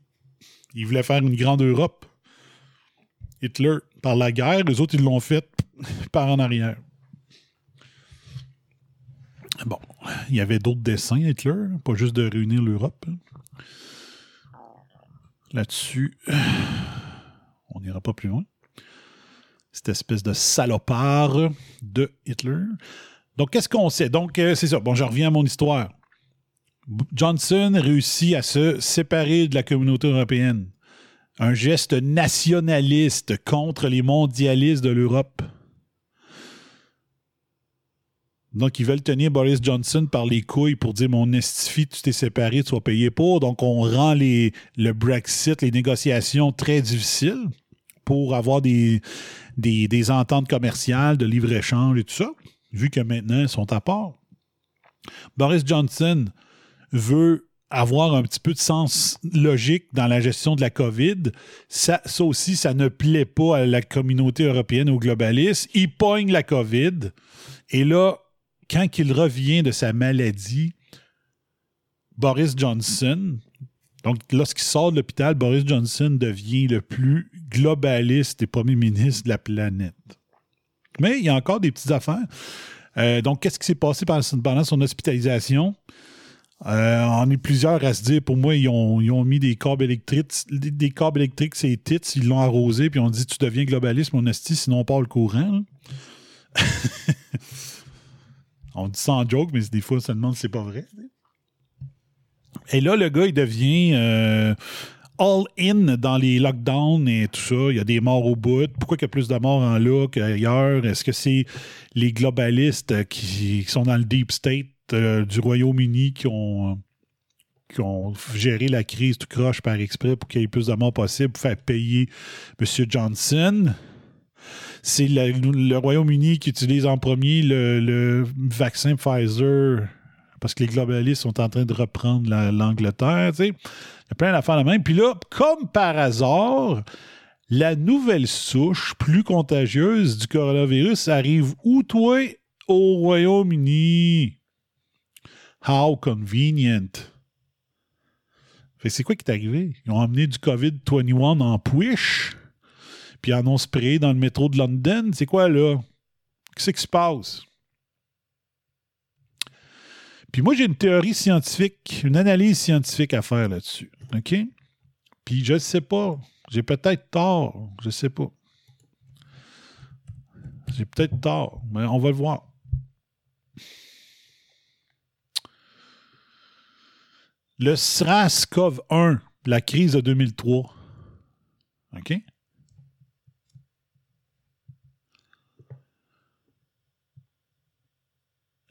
Il voulait faire une grande Europe. Hitler, par la guerre, les autres, ils l'ont fait par en arrière. Bon, il y avait d'autres dessins, Hitler, pas juste de réunir l'Europe. Là-dessus, on n'ira pas plus loin. Cette espèce de salopard de Hitler. Donc, qu'est-ce qu'on sait? Donc, euh, c'est ça. Bon, je reviens à mon histoire. Johnson réussit à se séparer de la communauté européenne. Un geste nationaliste contre les mondialistes de l'Europe. Donc, ils veulent tenir Boris Johnson par les couilles pour dire Mon estifie, tu t'es séparé, tu vas payer pour. Donc, on rend les, le Brexit, les négociations très difficiles pour avoir des ententes commerciales, de libre-échange et tout ça, vu que maintenant, ils sont à part. Boris Johnson veut avoir un petit peu de sens logique dans la gestion de la COVID. Ça, aussi, ça ne plaît pas à la communauté européenne, aux globalistes. Il pogne la COVID. Et là, quand il revient de sa maladie, Boris Johnson, donc lorsqu'il sort de l'hôpital, Boris Johnson devient le plus globaliste et premier ministre de la planète. Mais il y a encore des petites affaires. Euh, donc, qu'est-ce qui s'est passé pendant son hospitalisation? Euh, on est plusieurs à se dire, pour moi, ils ont, mis des câbles électriques, des, câbles électriques, c'est tits, ils l'ont arrosé, puis on dit tu deviens globaliste, mon esti, sinon on part le courant. <laughs> on dit ça en joke, mais des fois, se demande c'est pas vrai. Et là, le gars, il devient euh, all-in dans les lockdowns et tout ça. Il y a des morts au bout. Pourquoi il y a plus de morts en là qu'ailleurs? Est-ce que c'est les globalistes qui sont dans le deep state euh, du Royaume-Uni qui ont, qui ont géré la crise tout croche par exprès pour qu'il y ait plus de morts possible pour faire payer M. Johnson? C'est la- le Royaume-Uni qui utilise en premier le, vaccin Pfizer parce que les globalistes sont en train de reprendre la- l'Angleterre. Il y a plein d'affaires de même. Puis là, comme par hasard, la nouvelle souche plus contagieuse du coronavirus arrive où, toi? Au Royaume-Uni. How convenient. C'est quoi qui est arrivé? Ils ont amené du COVID-21 en push, puis ils en ont sprayé dans le métro de London. C'est quoi, là? Qu'est-ce qui se passe? Puis moi, j'ai une théorie scientifique, une analyse scientifique à faire là-dessus. OK? Puis je ne sais pas. J'ai peut-être tort. Je sais pas. J'ai peut-être tort, mais on va le voir. Le SRAS-CoV-1, la crise de 2003. OK?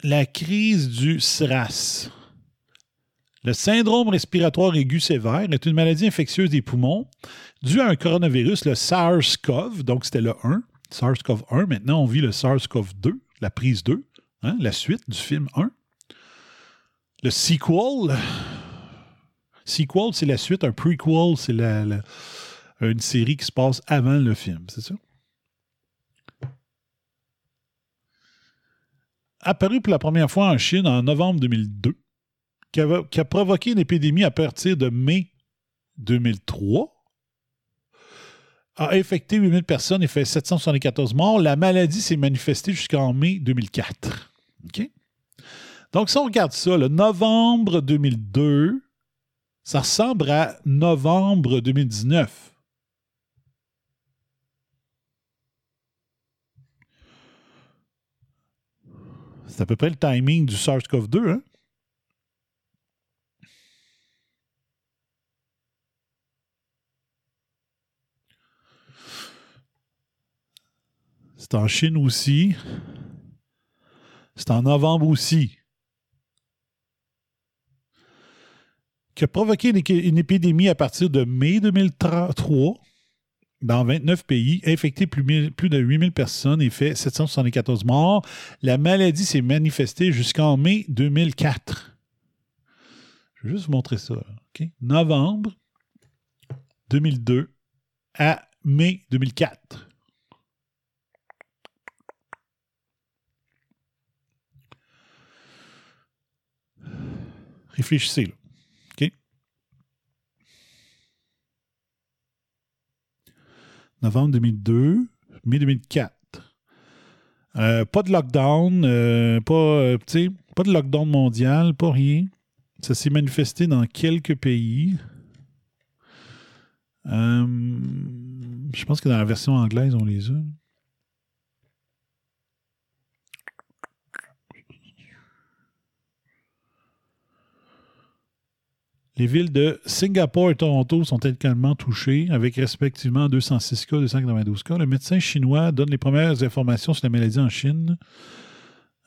la crise du SRAS. Le syndrome respiratoire aigu sévère est une maladie infectieuse des poumons due à un coronavirus, le SARS-CoV, donc c'était le 1, SARS-CoV-1. Maintenant, on vit le SARS-CoV-2, la prise 2, hein, la suite du film 1. Le sequel, sequel, c'est la suite, un prequel, c'est la- une série qui se passe avant le film, c'est ça? Apparu pour la première fois en Chine en novembre 2002, qui, qui a provoqué une épidémie à partir de mai 2003, a infecté 8000 personnes et fait 774 morts. La maladie s'est manifestée jusqu'en mai 2004. OK? Donc, si on regarde ça, le novembre 2002, ça ressemble à novembre 2019. C'est à peu près le timing du SARS-CoV-2, hein? C'est en Chine aussi. C'est en novembre aussi. Qui a provoqué une, épidémie à partir de mai 2003 dans 29 pays, infecté plus, de 8000 personnes et fait 774 morts. La maladie s'est manifestée jusqu'en mai 2004. Je vais juste vous montrer ça. Novembre 2002 à mai 2004. Réfléchissez, là. OK? Novembre 2002, mai 2004. Euh, pas de lockdown, euh, pas, euh, pas de lockdown mondial, pas rien. Ça s'est manifesté dans quelques pays. Je pense que dans la version anglaise, on les a. Les villes de Singapour et Toronto sont également touchées, avec respectivement 206 cas, 292 cas. Le médecin chinois donne les premières informations sur la maladie en Chine.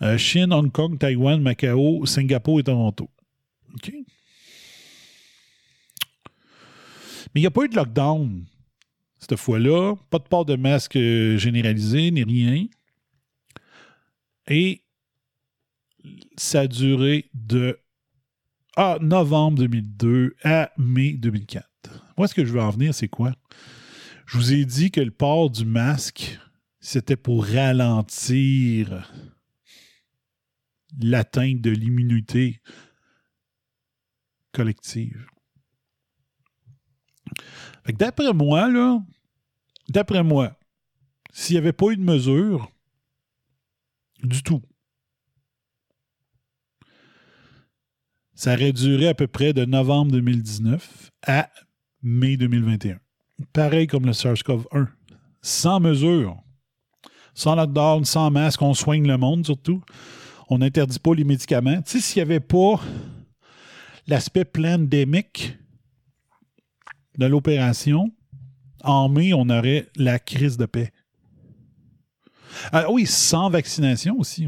Euh, Chine, Hong Kong, Taïwan, Macao, Singapour et Toronto. Mais il n'y a pas eu de lockdown cette fois-là. Pas de port de masque euh, généralisé, ni rien. Et ça a duré de ah, novembre 2002 à mai 2004. Moi, ce que je veux en venir, c'est quoi? Je vous ai dit que le port du masque, c'était pour ralentir l'atteinte de l'immunité collective. D'après moi, là, d'après moi, s'il n'y avait pas eu de mesure du tout, ça aurait duré à peu près de novembre 2019 à mai 2021. Pareil comme le SARS-CoV-1. Sans mesure. Sans lockdown, sans masque, on soigne le monde surtout. On n'interdit pas les médicaments. Tu sais, s'il n'y avait pas l'aspect pandémique de l'opération, en mai, on aurait la crise de paix. Ah oui, sans vaccination aussi.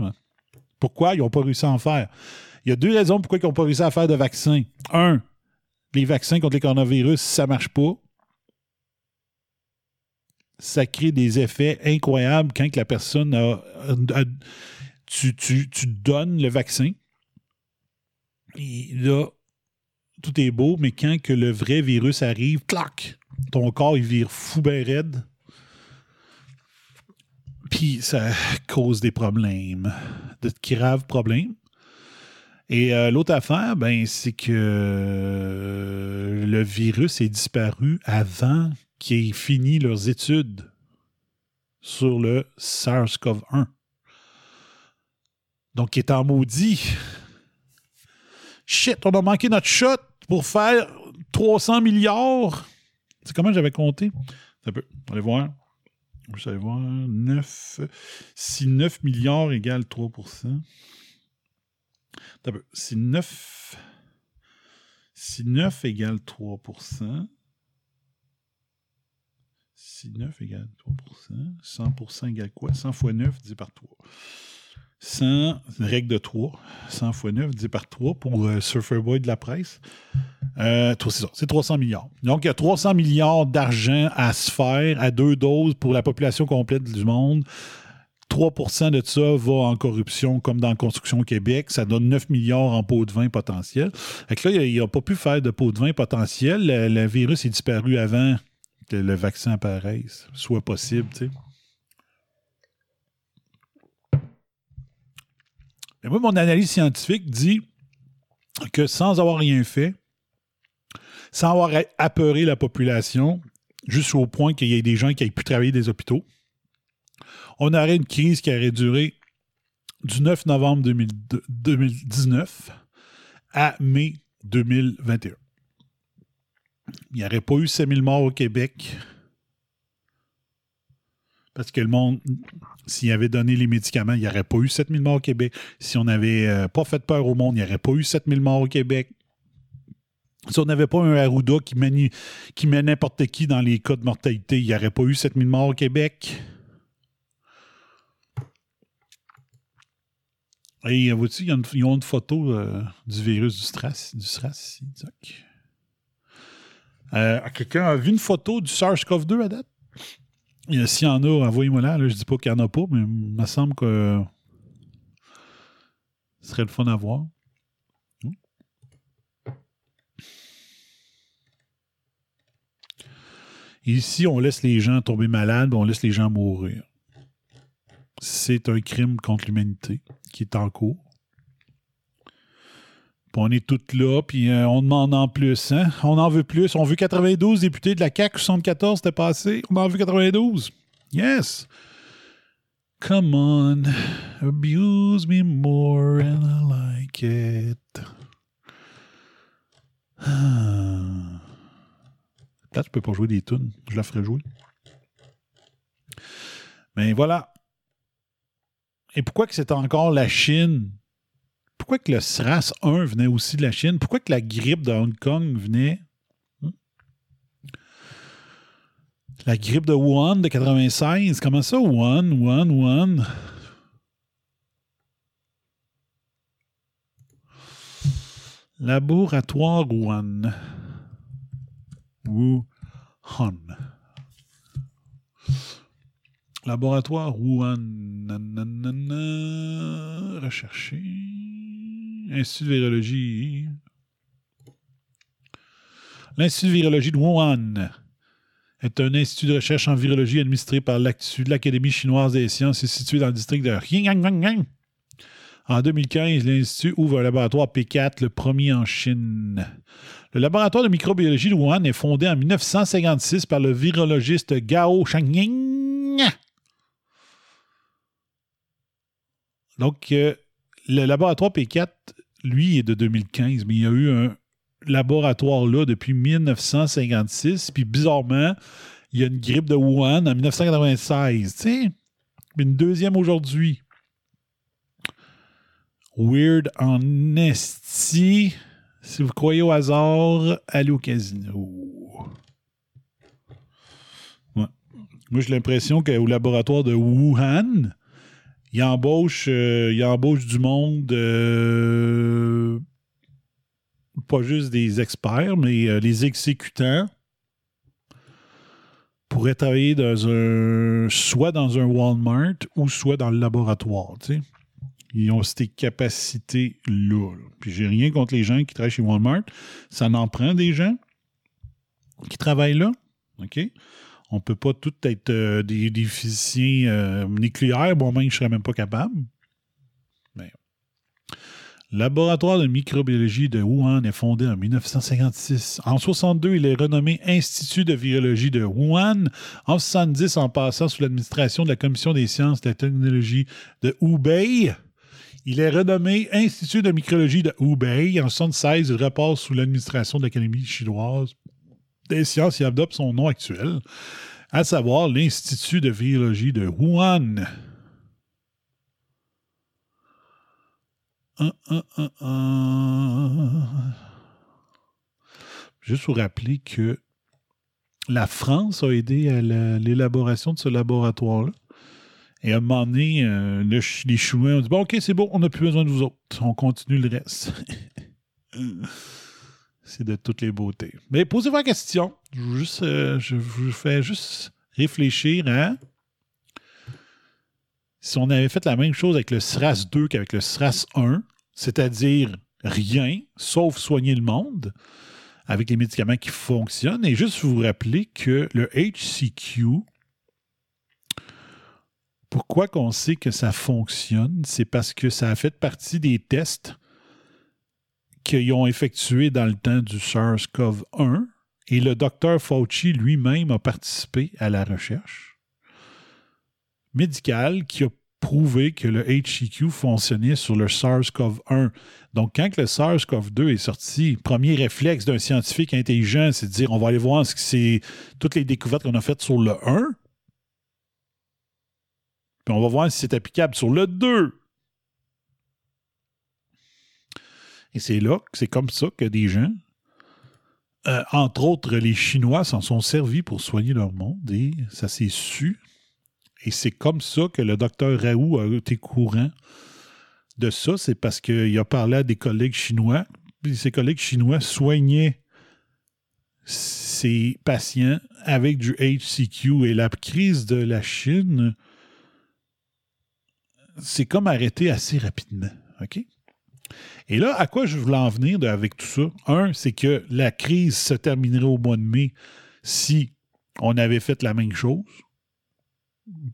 Pourquoi? Ils n'ont pas réussi à en faire? Il y a deux raisons pourquoi ils n'ont pas réussi à faire de vaccins. Un, les vaccins contre les coronavirus, ça ne marche pas. Ça crée des effets incroyables quand la personne a, a- tu, tu- tu donnes le vaccin. Et là, tout est beau, mais quand que le vrai virus arrive, clac, ton corps, il vire fou ben raide. Puis ça cause des problèmes, de graves problèmes. Et euh, l'autre affaire, ben, c'est que euh, le virus est disparu avant qu'ils aient fini leurs études sur le SARS-CoV-1. Donc, il est en maudit. Shit, on a manqué notre shot pour faire 300 milliards. C'est comment j'avais compté? Un peu. On va voir. Vous allez voir. 9. Si 9 milliards égale 3 Attends un peu. Si 9. Si 9 égale 3 si 9 égale 3% 100% égale quoi? 100 fois 9 divisé par 3. 100, une règle de 3, 100 x 9 divisé par 3 pour euh, Surfer Boy de la presse. Euh, c'est 300 milliards. Donc, il y a 300 milliards d'argent à se faire à deux doses pour la population complète du monde. 3% de ça va en corruption, comme dans construction au Québec. Ça donne 9 milliards en pots de vin potentiel. Fait là, il n'a pas pu faire de pots de vin potentiel. Le, virus est disparu avant que le vaccin apparaisse, soit possible, tu. Mais moi, mon analyse scientifique dit que sans avoir rien fait, sans avoir apeuré la population, jusqu'au point qu'il y ait des gens qui aient pu travailler des hôpitaux, on aurait une crise qui aurait duré du 9 novembre 2002 2019 à mai 2021. Il n'y aurait pas eu 7000 morts au Québec parce que le monde, s'il avait donné les médicaments, il n'y aurait pas eu 7000 morts au Québec. Si on n'avait euh, pas fait peur au monde, il n'y aurait pas eu 7000 morts au Québec. Si on n'avait pas un Arruda qui qui met n'importe qui dans les cas de mortalité, il n'y aurait pas eu 7000 morts au Québec. Et vois-tu, il y a une, ils ont une photo euh, du virus du SRAS, du. Zac. Euh, Quelqu'un a vu une photo du SARS-CoV-2 à date? S'il y en a, envoyez-moi là. là. Je dis pas qu'il n'y en a pas, mais il me semble que ce serait le fun à voir. Ici, on laisse les gens tomber malades, on laisse les gens mourir. C'est un crime contre l'humanité qui est en cours. On est toutes là, puis euh, on demande en plus. Hein? On en veut plus. On veut 92 députés de la CAQ, 74, c'était passé. On en veut 92. Yes. Come on. Abuse me more and I like it. Ah. Que je peux pas jouer des tunes. Je la ferai jouer. Mais voilà. Et pourquoi que c'est encore la Chine? Pourquoi que le SRAS 1 venait aussi de la Chine? Pourquoi que la grippe de Hong Kong venait? Hmm? La grippe de Wuhan de 96. Comment ça, Wuhan, Wuhan, Wuhan? Laboratoire Wuhan. Wuhan. Laboratoire Wuhan. Nanana. Rechercher. Institut de virologie. L'Institut de virologie de Wuhan est un institut de recherche en virologie administré par l'Académie chinoise des sciences et situé dans le district de Xinjiang. En 2015, l'Institut ouvre un laboratoire P4, le premier en Chine. Le laboratoire de microbiologie de Wuhan est fondé en 1956 par le virologiste Gao Shangying. Donc, euh, le laboratoire P4, lui, est de 2015, mais il y a eu un laboratoire là depuis 1956. Puis, bizarrement, il y a une grippe de Wuhan en 1996. Tu sais, une deuxième aujourd'hui. Weird Honesty. Si vous croyez au hasard, allez au casino. Moi, j'ai l'impression qu'au laboratoire de Wuhan, il embauche, euh, il embauche du monde, euh, pas juste des experts, mais euh, les exécutants pourraient travailler dans un, soit dans un Walmart ou soit dans le laboratoire. Ils ont ces capacités-là. là. Puis j'ai rien contre les gens qui travaillent chez Walmart. Ça en prend des gens qui travaillent là. OK? On peut pas tous être euh, des, physiciens euh, nucléaires. Moi-même, je serais même pas capable. Mais, Laboratoire de microbiologie de Wuhan est fondé en 1956. En 62, il est renommé Institut de virologie de Wuhan. En 70, en passant sous l'administration de la Commission des sciences et de la technologie de Hubei. Il est renommé Institut de microbiologie de Hubei. En 76, il repasse sous l'administration de l'Académie chinoise des sciences et adopte son nom actuel, à savoir l'Institut de virologie de Wuhan. Juste vous rappeler que la France a aidé à la- l'élaboration de ce laboratoire-là. Et à un moment euh, les Chinois ont dit Bon, OK, c'est bon, on n'a plus besoin de vous autres. On continue le reste. <laughs> c'est de toutes les beautés. Mais posez-vous la question. Je juste, euh, vous fais juste réfléchir à si on avait fait la même chose avec le SRAS 2 qu'avec le SRAS 1, c'est-à-dire rien, sauf soigner le monde avec les médicaments qui fonctionnent, et juste vous rappeler que le HCQ, pourquoi qu'on sait que ça fonctionne, c'est parce que ça a fait partie des tests qu'ils ont effectués dans le temps du SARS-CoV-1, et le docteur Fauci lui-même a participé à la recherche médicale qui a prouvé que le HCQ fonctionnait sur le SARS-CoV-1. Donc, quand le SARS-CoV-2 est sorti, premier réflexe d'un scientifique intelligent, c'est de dire on va aller voir ce que c'est toutes les découvertes qu'on a faites sur le 1. Puis on va voir si c'est applicable sur le 2. Et c'est là, c'est comme ça que des gens, euh, entre autres les Chinois, s'en sont servis pour soigner leur monde et ça s'est su. Et c'est comme ça que le docteur Raoult a été courant de ça. C'est parce qu'il a parlé à des collègues chinois. Puis ces collègues chinois soignaient ces patients avec du HCQ. Et la crise de la Chine, c'est comme arrêté assez rapidement. OK? Et là, à quoi je voulais en venir avec tout ça? Un, c'est que la crise se terminerait au mois de mai si on avait fait la même chose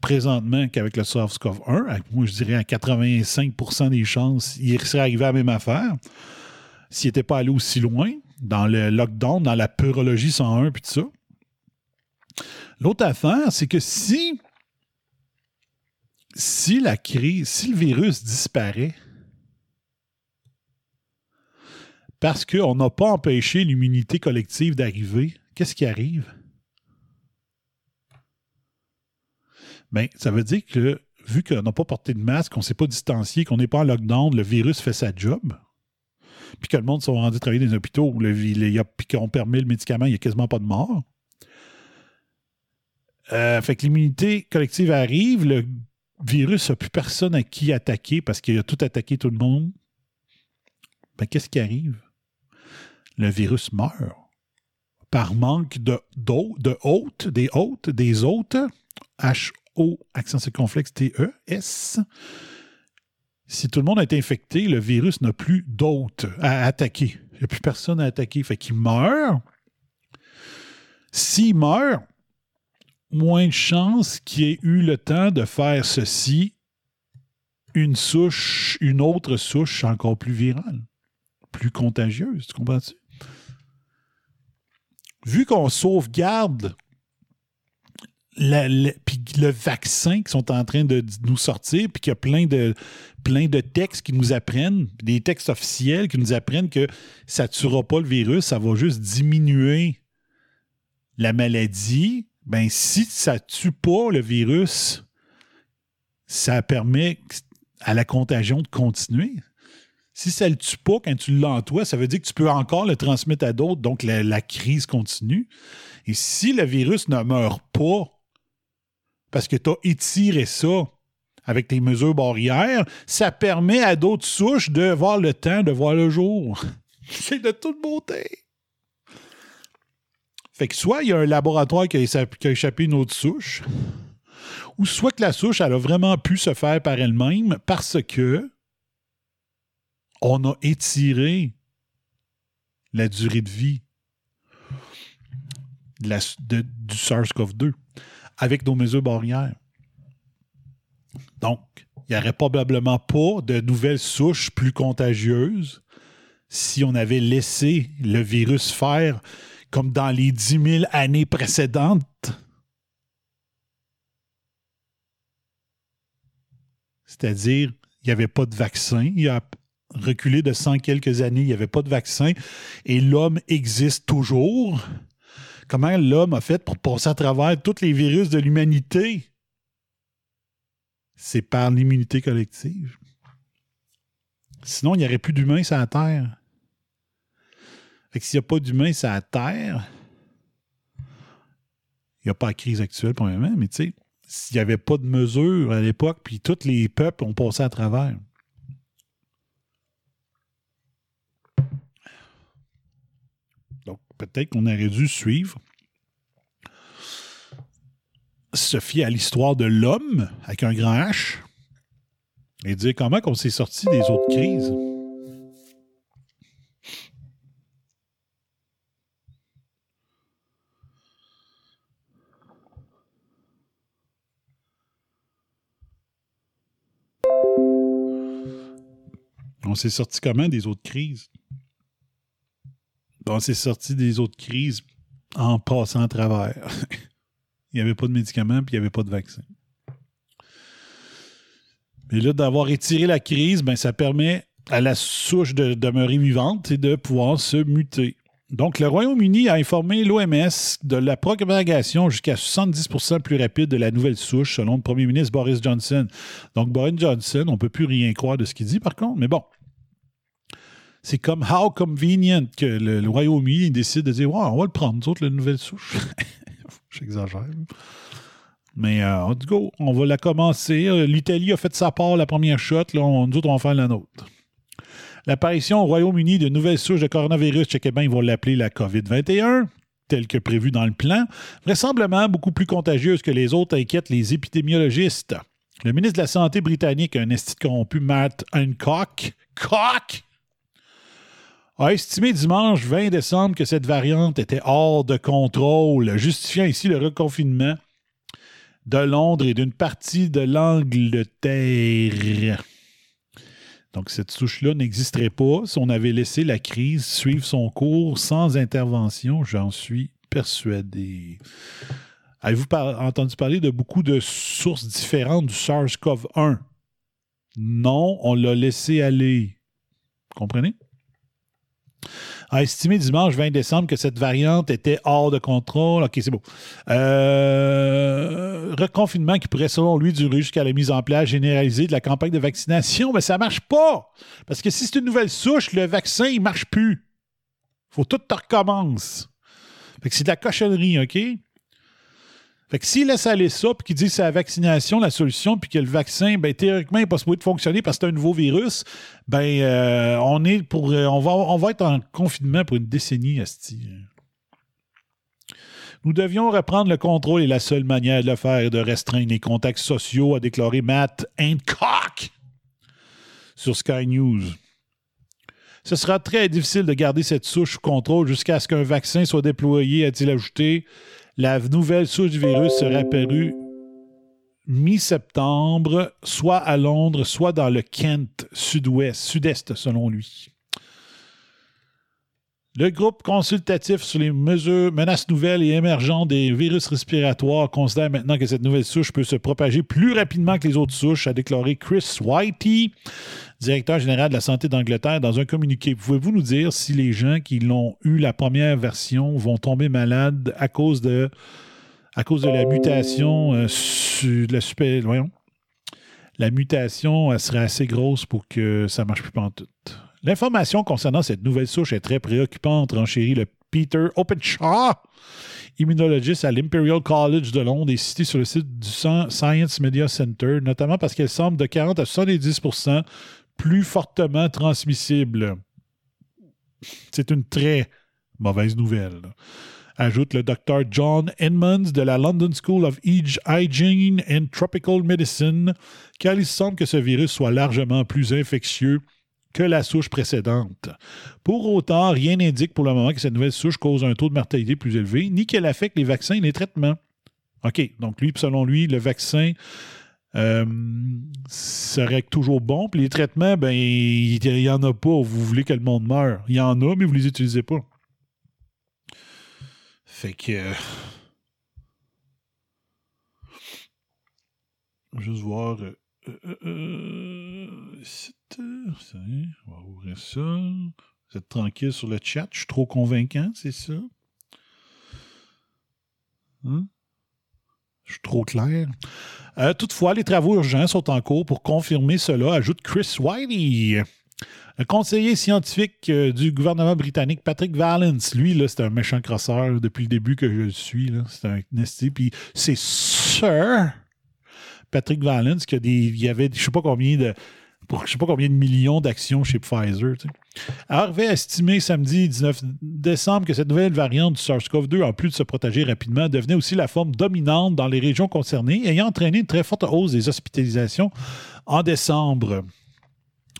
présentement qu'avec le SARS-CoV-1. À- Moi, je dirais à 85% des chances, il serait arrivé à la même affaire s'il n'était pas allé aussi loin dans le lockdown, dans la peurologie 101 puis tout ça. L'autre affaire, c'est que si si la crise, si le virus disparaît, parce qu'on n'a pas empêché l'immunité collective d'arriver, qu'est-ce qui arrive? Bien, ça veut dire que vu qu'on n'a pas porté de masque, qu'on ne s'est pas distancié, qu'on n'est pas en lockdown, le virus fait sa job, puis que le monde sont rendus travailler dans les hôpitaux, le, a- puis qu'on permet le médicament, il n'y a quasiment pas de mort. Euh, fait que l'immunité collective arrive, le virus n'a plus personne à qui attaquer parce qu'il a tout attaqué tout le monde. Ben, qu'est-ce qui arrive? Le virus meurt par manque de, de hôtes, des hôtes, des hôtes, H-O, accent circonflexe T-E-S. Si tout le monde est infecté, le virus n'a plus d'hôtes à attaquer. Il n'y a plus personne à attaquer. Fait qu'il meurt. S'il meurt, moins de chances qu'il ait eu le temps de faire ceci, une souche, une autre souche encore plus virale, plus contagieuse. Tu comprends-tu? Vu qu'on sauvegarde puis le vaccin qui sont en train de nous sortir, puis qu'il y a plein de, plein de textes qui nous apprennent, des textes officiels qui nous apprennent que ça ne tuera pas le virus, ça va juste diminuer la maladie. Ben, si ça ne tue pas le virus, ça permet à la contagion de continuer. Si ça ne le tue pas quand tu l'as ça veut dire que tu peux encore le transmettre à d'autres, donc la, crise continue. Et si le virus ne meurt pas parce que tu as étiré ça avec tes mesures barrières, ça permet à d'autres souches de voir le temps, de voir le jour. <laughs> C'est de toute beauté. Fait que soit il y a un laboratoire qui a, qui a échappé une autre souche, ou soit que la souche, elle a vraiment pu se faire par elle-même parce que on a étiré la durée de vie du SARS-CoV-2 avec nos mesures barrières. Donc, il n'y aurait probablement pas de nouvelles souches plus contagieuses si on avait laissé le virus faire comme dans les 10 000 années précédentes. C'est-à-dire, il n'y avait pas de vaccin. Il reculé de 100 quelques années, il n'y avait pas de vaccin. Et l'homme existe toujours. Comment l'homme a fait pour passer à travers tous les virus de l'humanité? C'est par l'immunité collective. Sinon, il n'y aurait plus d'humains sur la Terre. Fait que s'il n'y a pas d'humains sur la Terre, il n'y a pas la crise actuelle, premièrement, mais tu sais, s'il n'y avait pas de mesures à l'époque, puis tous les peuples ont passé à travers. Donc, peut-être qu'on aurait dû suivre, se fier à l'histoire de l'homme avec un grand H et dire comment on s'est sorti des autres crises. On s'est sorti comment des autres crises? On s'est sorti des autres crises en passant à travers. <laughs> il n'y avait pas de médicaments puis il n'y avait pas de vaccin. Mais là, d'avoir étiré la crise, ben, ça permet à la souche de demeurer vivante et de pouvoir se muter. Donc, le Royaume-Uni a informé l'OMS de la propagation jusqu'à 70% plus rapide de la nouvelle souche, selon le premier ministre Boris Johnson. Donc, Boris Johnson, on ne peut plus rien croire de ce qu'il dit, par contre, mais bon. C'est comme how convenient que le, Royaume-Uni décide de dire ouais, on va le prendre, nous autres, la nouvelle souche. <laughs> J'exagère. Mais euh, en tout cas, on va la commencer. L'Italie a fait sa part la première shot. Là, on, nous autres, on va faire la nôtre. L'apparition au Royaume-Uni de nouvelles souches de coronavirus, checkez bien, ils vont l'appeler la COVID-21, telle que prévu dans le plan, vraisemblablement beaucoup plus contagieuse que les autres, inquiètent les épidémiologistes. Le ministre de la Santé britannique, un esti corrompu, Matt Hancock, cock, a estimé dimanche 20 décembre que cette variante était hors de contrôle, justifiant ici le reconfinement de Londres et d'une partie de l'Angleterre. Donc, cette souche-là n'existerait pas si on avait laissé la crise suivre son cours sans intervention, j'en suis persuadé. Avez-vous entendu parler de beaucoup de sources différentes du SARS-CoV-1? Non, on l'a laissé aller. Comprenez? A estimé dimanche 20 décembre que cette variante était hors de contrôle. OK, c'est beau. Euh, reconfinement qui pourrait, selon lui, durer jusqu'à la mise en place généralisée de la campagne de vaccination. Mais ça ne marche pas. Parce que si c'est une nouvelle souche, le vaccin, il marche plus. faut tout te recommence. Fait que c'est de la cochonnerie, OK? Fait que s'il laisse aller ça, puis qu'il dit que c'est la vaccination la solution, puis que le vaccin, ben, théoriquement, n'est pas supposé de fonctionner parce que c'est un nouveau virus, ben, euh, on, est pour, euh, on, va, on va être en confinement pour une décennie, asti. Nous devions reprendre le contrôle et la seule manière de le faire est de restreindre les contacts sociaux, a déclaré Matt Hancock sur Sky News. Ce sera très difficile de garder cette souche sous contrôle jusqu'à ce qu'un vaccin soit déployé, a-t-il ajouté. La nouvelle souche du virus serait apparue mi-septembre, soit à Londres, soit dans le Kent sud-ouest, sud-est selon lui. Le groupe consultatif sur les mesures, menaces nouvelles et émergentes des virus respiratoires considère maintenant que cette nouvelle souche peut se propager plus rapidement que les autres souches, a déclaré Chris Whitey, directeur général de la santé d'Angleterre, dans un communiqué. Pouvez-vous nous dire si les gens qui l'ont eu la première version vont tomber malades à cause de, la mutation euh, de la super. La mutation serait assez grosse pour que ça marche plus pantoute. L'information concernant cette nouvelle souche est très préoccupante, renchérit le Peter Openshaw, immunologiste à l'Imperial College de Londres et cité sur le site du Sci- Science Media Center, notamment parce qu'elle semble de 40 à 70% plus fortement transmissible. C'est une très mauvaise nouvelle. Ajoute le docteur John Edmonds de la London School of Hyg- Hygiene and Tropical Medicine, car il semble que ce virus soit largement plus infectieux que la souche précédente. Pour autant, rien n'indique pour le moment que cette nouvelle souche cause un taux de mortalité plus élevé, ni qu'elle affecte les vaccins et les traitements. OK, donc lui, selon lui, le vaccin euh, serait toujours bon, puis les traitements, ben, il n'y en a pas. Vous voulez que le monde meure. Il y en a, mais vous ne les utilisez pas. Fait que... euh, Juste voir... euh, on va ouvrir ça. Vous êtes tranquille sur le chat? Je suis trop convaincant, c'est ça? Hein? Je suis trop clair. Euh, toutefois, les travaux urgents sont en cours pour confirmer cela, ajoute Chris Whitey. Le conseiller scientifique euh, du gouvernement britannique, Patrick Valence, lui, c'est un méchant crosseur depuis le début que je suis. C'est un nasty. Puis c'est Sir Patrick Valens, qui a des, il y avait je sais pas combien de pour je sais pas combien de millions d'actions chez Pfizer. Harvey a estimé samedi 19 décembre que cette nouvelle variante du SARS-CoV-2, en plus de se protéger rapidement, devenait aussi la forme dominante dans les régions concernées, ayant entraîné une très forte hausse des hospitalisations en décembre.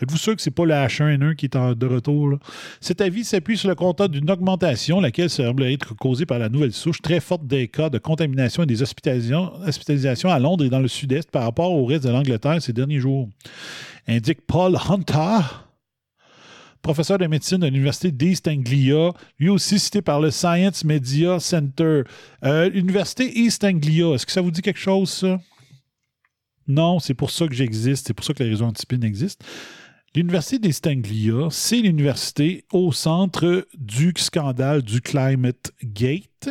Êtes-vous sûr que c'est pas le H1N1 qui est en- de retour? Cet avis s'appuie sur le constat d'une augmentation, laquelle semble être causée par la nouvelle souche très forte des cas de contamination et des hospitalisations, à Londres et dans le sud-est par rapport au reste de l'Angleterre ces derniers jours. Indique Paul Hunter, professeur de médecine de l'Université d'East Anglia, lui aussi cité par le Science Media Center. Euh, L'Université East Anglia, est-ce que ça vous dit quelque chose, ça? Non, c'est pour ça que j'existe, c'est pour ça que la réseau Antispin existe. L'Université d'East Anglia, c'est l'université au centre du scandale du Climate Gate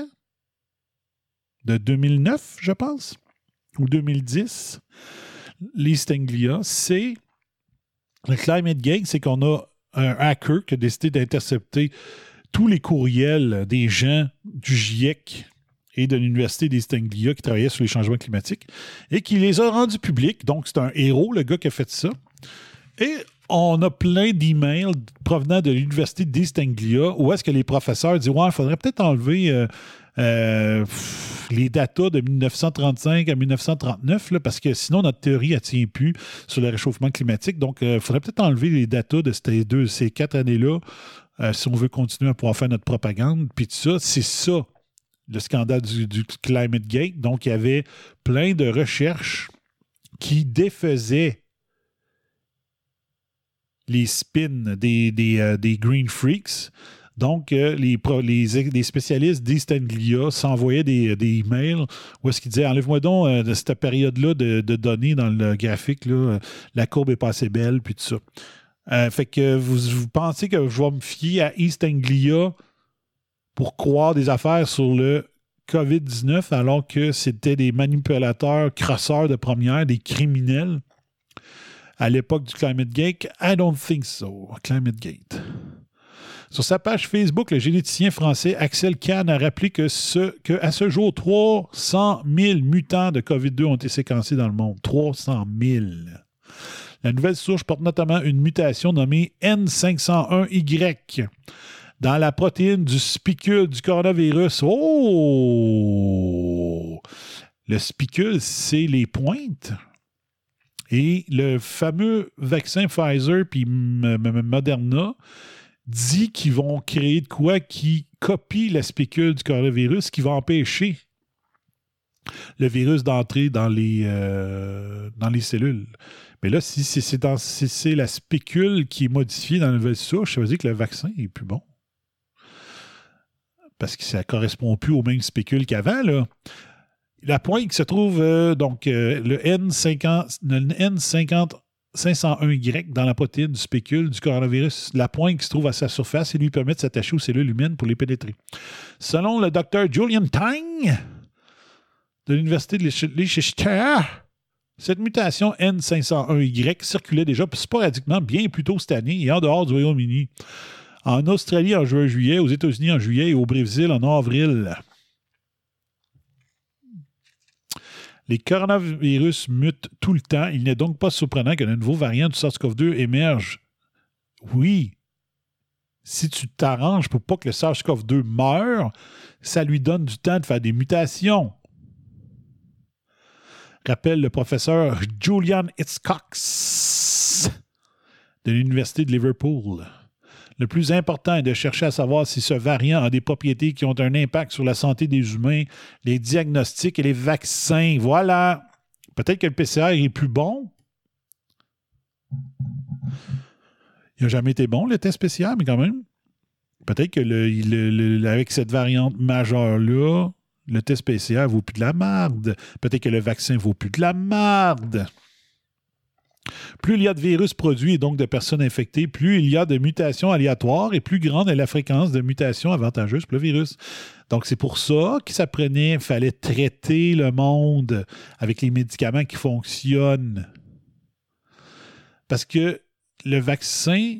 de 2009, je pense, ou 2010. L'East Anglia, c'est le Climate Gate, c'est qu'on a un hacker qui a décidé d'intercepter tous les courriels des gens du GIEC et de l'Université d'East Anglia qui travaillaient sur les changements climatiques et qui les a rendus publics. Donc, c'est un héros, le gars qui a fait ça. Et on a plein d'emails provenant de l'Université d'East Anglia où est-ce que les professeurs disent Ouais, il faudrait peut-être enlever euh, euh, les datas de 1935 à 1939 là, parce que sinon notre théorie ne tient plus sur le réchauffement climatique. Donc, il faudrait peut-être enlever les datas de ces, deux, ces quatre années-là euh, si on veut continuer à pouvoir faire notre propagande. Puis tout ça, c'est ça le scandale du Climate Gate. Donc, il y avait plein de recherches qui défaisaient les spins euh, des Green Freaks. Donc, euh, les, pro- les, les spécialistes d'East Anglia s'envoyaient des, des emails où est-ce qu'ils disaient Enlève-moi donc euh, de cette période-là de, données dans le graphique, là, euh, la courbe est pas assez belle, puis tout ça. Euh, fait que vous, vous pensez que je vais me fier à East Anglia pour croire des affaires sur le COVID-19 alors que c'était des manipulateurs, crosseurs de première, des criminels? À l'époque du Climate Gate? I don't think so. Climate Gate. Sur sa page Facebook, le généticien français Axel Kahn a rappelé que, ce, à ce jour, 300 000 mutants de COVID-2 ont été séquencés dans le monde. 300 000. La nouvelle souche porte notamment une mutation nommée N501Y dans la protéine du spicule du coronavirus. Oh! Le spicule, c'est les pointes. Et le fameux vaccin Pfizer puis Moderna dit qu'ils vont créer de quoi qui copie la spicule du coronavirus, qui va empêcher le virus d'entrer dans les, euh, dans les cellules. Mais là, si c'est la spicule qui est modifiée dans la nouvelle souche, ça veut dire que le vaccin est plus bon. Parce que ça ne correspond plus aux mêmes spicules qu'avant. La pointe qui se trouve, euh, donc, euh, le N50, le N50 501Y dans la protéine du spécule du coronavirus, la pointe qui se trouve à sa surface et lui permet de s'attacher aux cellules humaines pour les pénétrer. Selon le docteur Julian Tang de l'Université de Leic- Leicester, cette mutation N501Y circulait déjà sporadiquement bien plus tôt cette année et en dehors du Royaume-Uni. En Australie en juin-juillet, aux États-Unis en juillet et au Brésil en avril. Les coronavirus mutent tout le temps. Il n'est donc pas surprenant que de nouveaux variants du SARS-CoV-2 émergent. Oui, si tu t'arranges pour pas que le SARS-CoV-2 meure, ça lui donne du temps de faire des mutations. Rappelle le professeur Julian Hitchcox de l'Université de Liverpool. Le plus important est de chercher à savoir si ce variant a des propriétés qui ont un impact sur la santé des humains, les diagnostics et les vaccins. Voilà. Peut-être que le PCR est plus bon. Il n'a jamais été bon, le test PCR, mais quand même. Peut-être que avec cette variante majeure-là, le test PCR vaut plus de la marde. Peut-être que le vaccin vaut plus de la marde. Plus il y a de virus produits et donc de personnes infectées, plus il y a de mutations aléatoires et plus grande est la fréquence de mutations avantageuses pour le virus. Donc, c'est pour ça que ça prenait, fallait traiter le monde avec les médicaments qui fonctionnent. Parce que le vaccin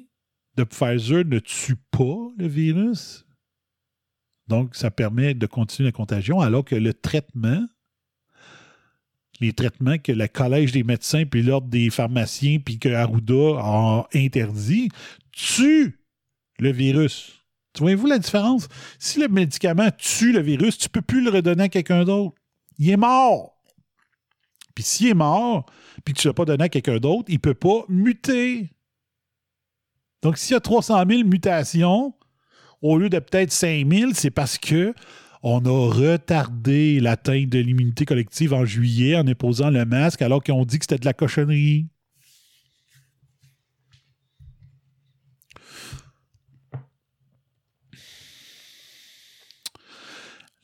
de Pfizer ne tue pas le virus. Donc, ça permet de continuer la contagion, alors que le traitement, les traitements que le Collège des médecins, puis l'Ordre des pharmaciens, puis que Arruda a interdit, tuent le virus. Tu voyez-vous la différence? Si le médicament tue le virus, tu ne peux plus le redonner à quelqu'un d'autre. Il est mort. Puis s'il est mort, puis que tu ne l'as pas donné à quelqu'un d'autre, il ne peut pas muter. Donc, s'il y a 300 000 mutations, au lieu de peut-être 5 000, c'est parce que on a retardé l'atteinte de l'immunité collective en juillet en imposant le masque alors qu'on dit que c'était de la cochonnerie.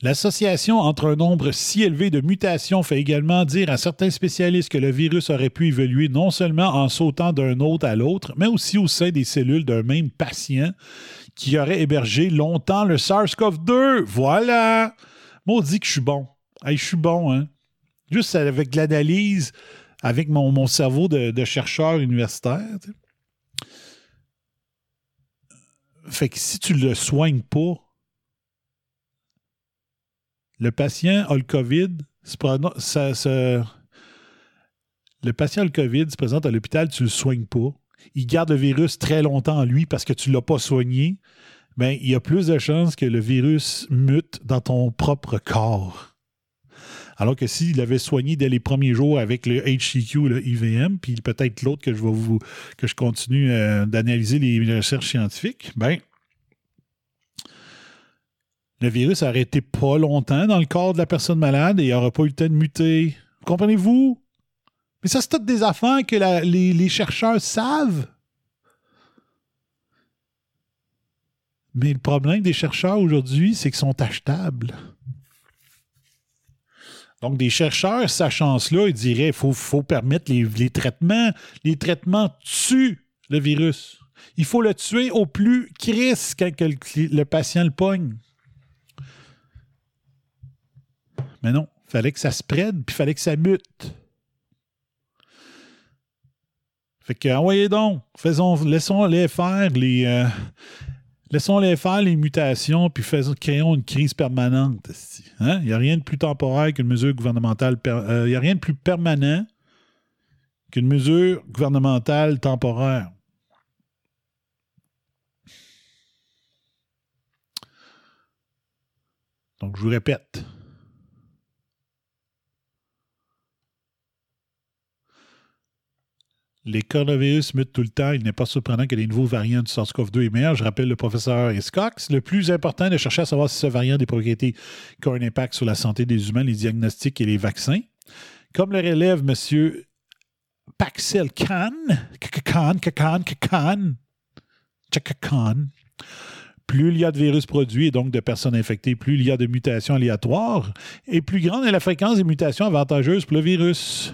L'association entre un nombre si élevé de mutations fait également dire à certains spécialistes que le virus aurait pu évoluer non seulement en sautant d'un autre à l'autre, mais aussi au sein des cellules d'un même patient qui aurait hébergé longtemps le SARS-CoV-2. Voilà! Maudit que je suis bon. Hey, je suis bon, hein? Juste avec l'analyse, avec mon, cerveau de, chercheur universitaire. Fait que si tu le soignes pas, le patient a le COVID, le patient a le COVID, se présente à l'hôpital, tu le soignes pas. Il garde le virus très longtemps en lui parce que tu ne l'as pas soigné. Ben, il y a plus de chances que le virus mute dans ton propre corps. Alors que s'il l'avait soigné dès les premiers jours avec le HCQ, le IVM, puis peut-être l'autre que je vais vous que je continue euh, d'analyser les, recherches scientifiques, ben le virus a arrêté pas longtemps dans le corps de la personne malade et il n'aura pas eu le temps de muter. Comprenez-vous? Mais ça, c'est toutes des affaires que les, chercheurs savent. Mais le problème des chercheurs aujourd'hui, c'est qu'ils sont achetables. Donc, des chercheurs, sachant cela, ils diraient qu'il faut, permettre les, traitements. Les traitements tuent le virus. Il faut le tuer au plus crisp quand le patient le pogne. Mais non, il fallait que ça se prenne, puis il fallait que ça mute. Fait que, envoyez donc, faisons, laissons-les faire les. euh, laissons-les faire les mutations, puis faisons, créons une crise permanente. esti. Hein? Il n'y a rien de plus temporaire qu'une mesure gouvernementale. per- euh, Il n'y a rien de plus permanent qu'une mesure gouvernementale temporaire. Donc, je vous répète. Les coronavirus mutent tout le temps. Il n'est pas surprenant que les nouveaux variants du SARS-CoV-2 émergent. Je rappelle le professeur Cox. Le plus important est de chercher à savoir si ce variant a des propriétés qui ont un impact sur la santé des humains, les diagnostics et les vaccins. Comme le relève M. Paxel Khan, Khan, Khan, Khan, Khan, plus il y a de virus produits et donc de personnes infectées, plus il y a de mutations aléatoires, et plus grande est la fréquence des mutations avantageuses pour le virus.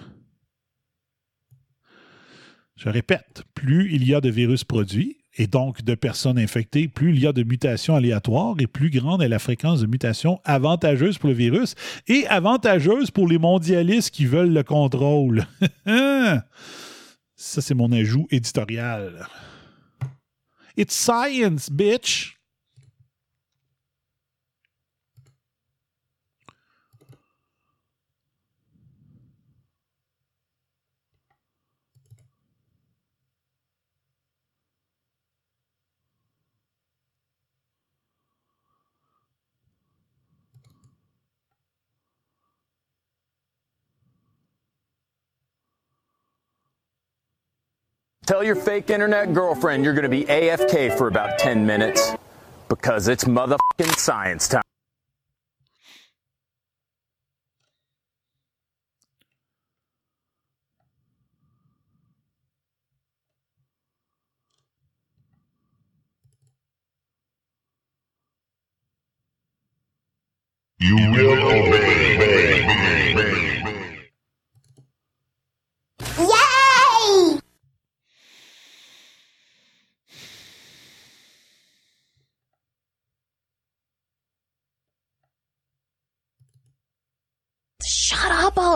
Je répète, plus il y a de virus produits et donc de personnes infectées, plus il y a de mutations aléatoires et plus grande est la fréquence de mutations avantageuses pour le virus et avantageuse pour les mondialistes qui veulent le contrôle. <laughs> Ça, c'est mon ajout éditorial. It's science, bitch! Tell your fake internet girlfriend you're going to be AFK for about 10 minutes because it's motherfucking science time. You will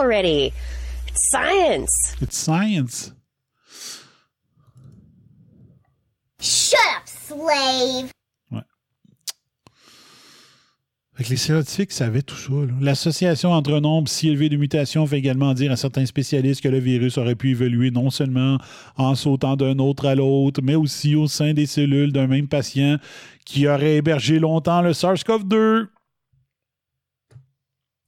already. It's science. It's science. Shut up, slave! Fait que les scientifiques savaient tout ça. L'association entre un nombre si élevé de mutations fait également dire à certains spécialistes que le virus aurait pu évoluer non seulement en sautant d'un autre à l'autre, mais aussi au sein des cellules d'un même patient qui aurait hébergé longtemps le SARS-CoV-2.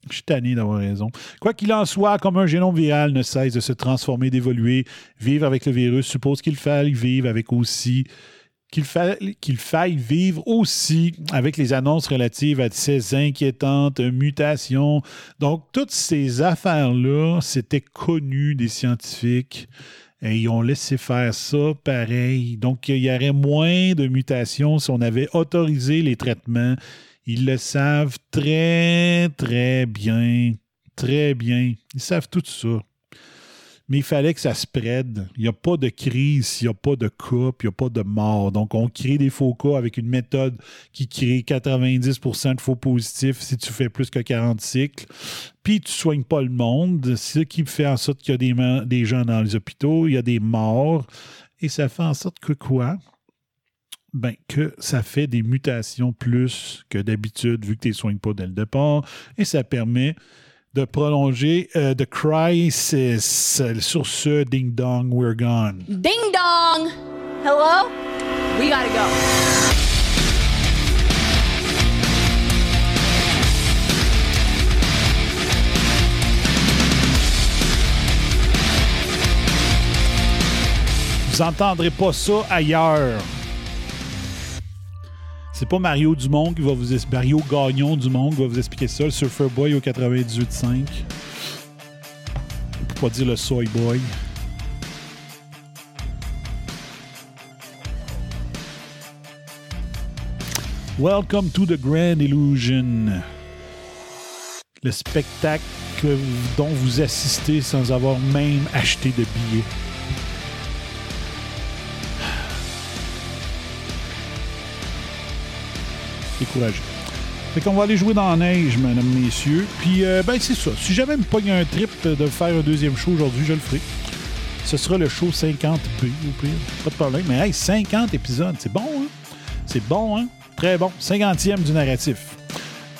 Je suis tanné d'avoir raison. Quoi qu'il en soit, comme un génome viral ne cesse de se transformer, d'évoluer, vivre avec le virus suppose qu'il faille vivre avec aussi qu'il fa- qu'il faille vivre aussi avec les annonces relatives à ces inquiétantes mutations. Donc, toutes ces affaires-là, c'était connu des scientifiques. Et ils ont laissé faire ça pareil. Donc, il y aurait moins de mutations si on avait autorisé les traitements. Ils le savent très, très bien. Très bien. Ils savent tout ça. Mais il fallait que ça spread. Il n'y a pas de crise, il n'y a pas de puis il n'y a pas de mort. Donc, on crée des faux cas avec une méthode qui crée 90% de faux positifs si tu fais plus que 40 cycles. Puis, tu ne soignes pas le monde. Ce qui fait en sorte qu'il y a des gens dans les hôpitaux, il y a des morts. Et ça fait en sorte que quoi? Ben, que ça fait des mutations plus que d'habitude, vu que tu ne soignes pas dès le départ. Et ça permet de prolonger euh, The Crisis. Sur ce, Ding Dong, We're Gone. Ding dong! Hello? We gotta go. Vous entendrez pas ça ailleurs. C'est pas Mario Dumont qui va vous es- Mario Gagnon qui va vous expliquer ça, le Surfer Boy au 98.5. Pour pas dire le Soy Boy. Welcome to the Grand Illusion. Le spectacle dont vous assistez sans avoir même acheté de billets. Découragé. Fait qu'on va aller jouer dans la neige, mesdames, messieurs. Puis, euh, ben, c'est ça. Si jamais me pogne un trip de faire un deuxième show aujourd'hui, je le ferai. Ce sera le show 50B, au pire. Pas de problème. Mais, hey, 50 épisodes, c'est bon, hein? C'est bon, hein? Très bon. 50e du narratif.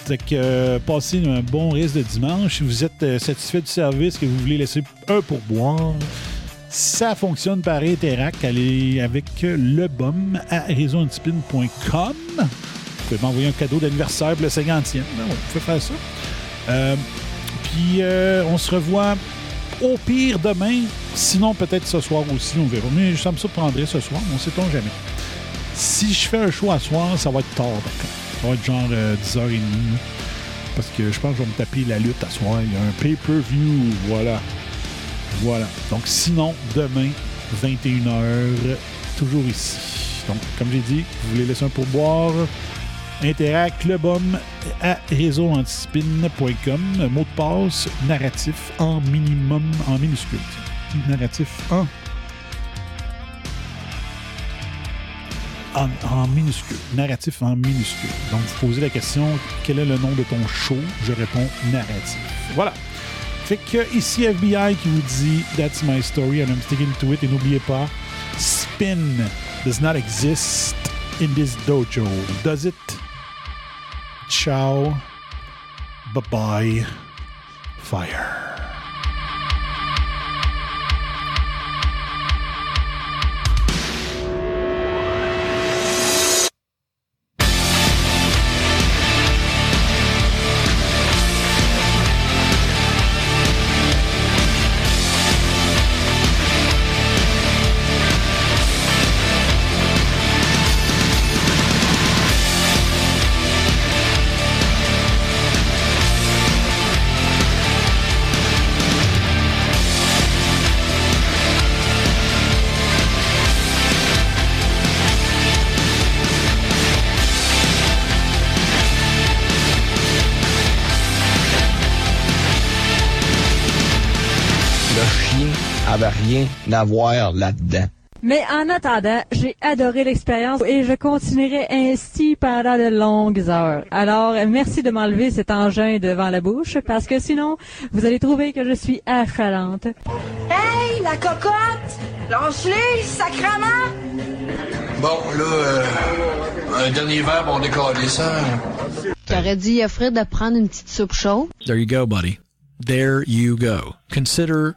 Fait que, euh, passez un bon reste de dimanche. Si vous êtes euh, satisfait du service, que vous voulez laisser un pourboire, ça fonctionne par Interac. Allez avec le bum à réseauantispin.com. Vous pouvez m'envoyer un cadeau d'anniversaire pour le 50e. Ben ouais, vous pouvez faire ça. Euh, puis euh, on se revoit au pire demain. Sinon, peut-être ce soir aussi, on verra. Mais ça me surprendrait ce soir, on ne sait-on jamais. Si je fais un show à soir, ça va être tard. Ça va être genre euh, 10h30. Parce que je pense que je vais me taper la lutte à soir. Il y a un pay-per-view. Voilà. Voilà. Donc, sinon, demain, 21h, toujours ici. Donc, comme j'ai dit, vous voulez laisser un pourboire, Interact, bum à réseauantispin.com. Mot de passe, narratif en minimum, en minuscule. Narratif en, en, en minuscule. Narratif en minuscule. Donc, vous posez la question, quel est le nom de ton show? Je réponds narratif. Voilà. Fait que ici FBI qui vous dit That's my story and I'm sticking to it. Et n'oubliez pas, spin does not exist in this dojo. Does it? Ciao. Bye bye. Fire. Rien à voir là-dedans. Mais en attendant, j'ai adoré l'expérience et je continuerai ainsi pendant de longues heures. Alors, merci de m'enlever cet engin devant la bouche parce que sinon, vous allez trouver que je suis achalante. Hey, la cocotte! Lance-les, sacrement! Bon, là, euh, un dernier verre, on décolle ça. J'aurais dit à Fred de prendre une petite soupe chaude? There you go, buddy. There you go. Consider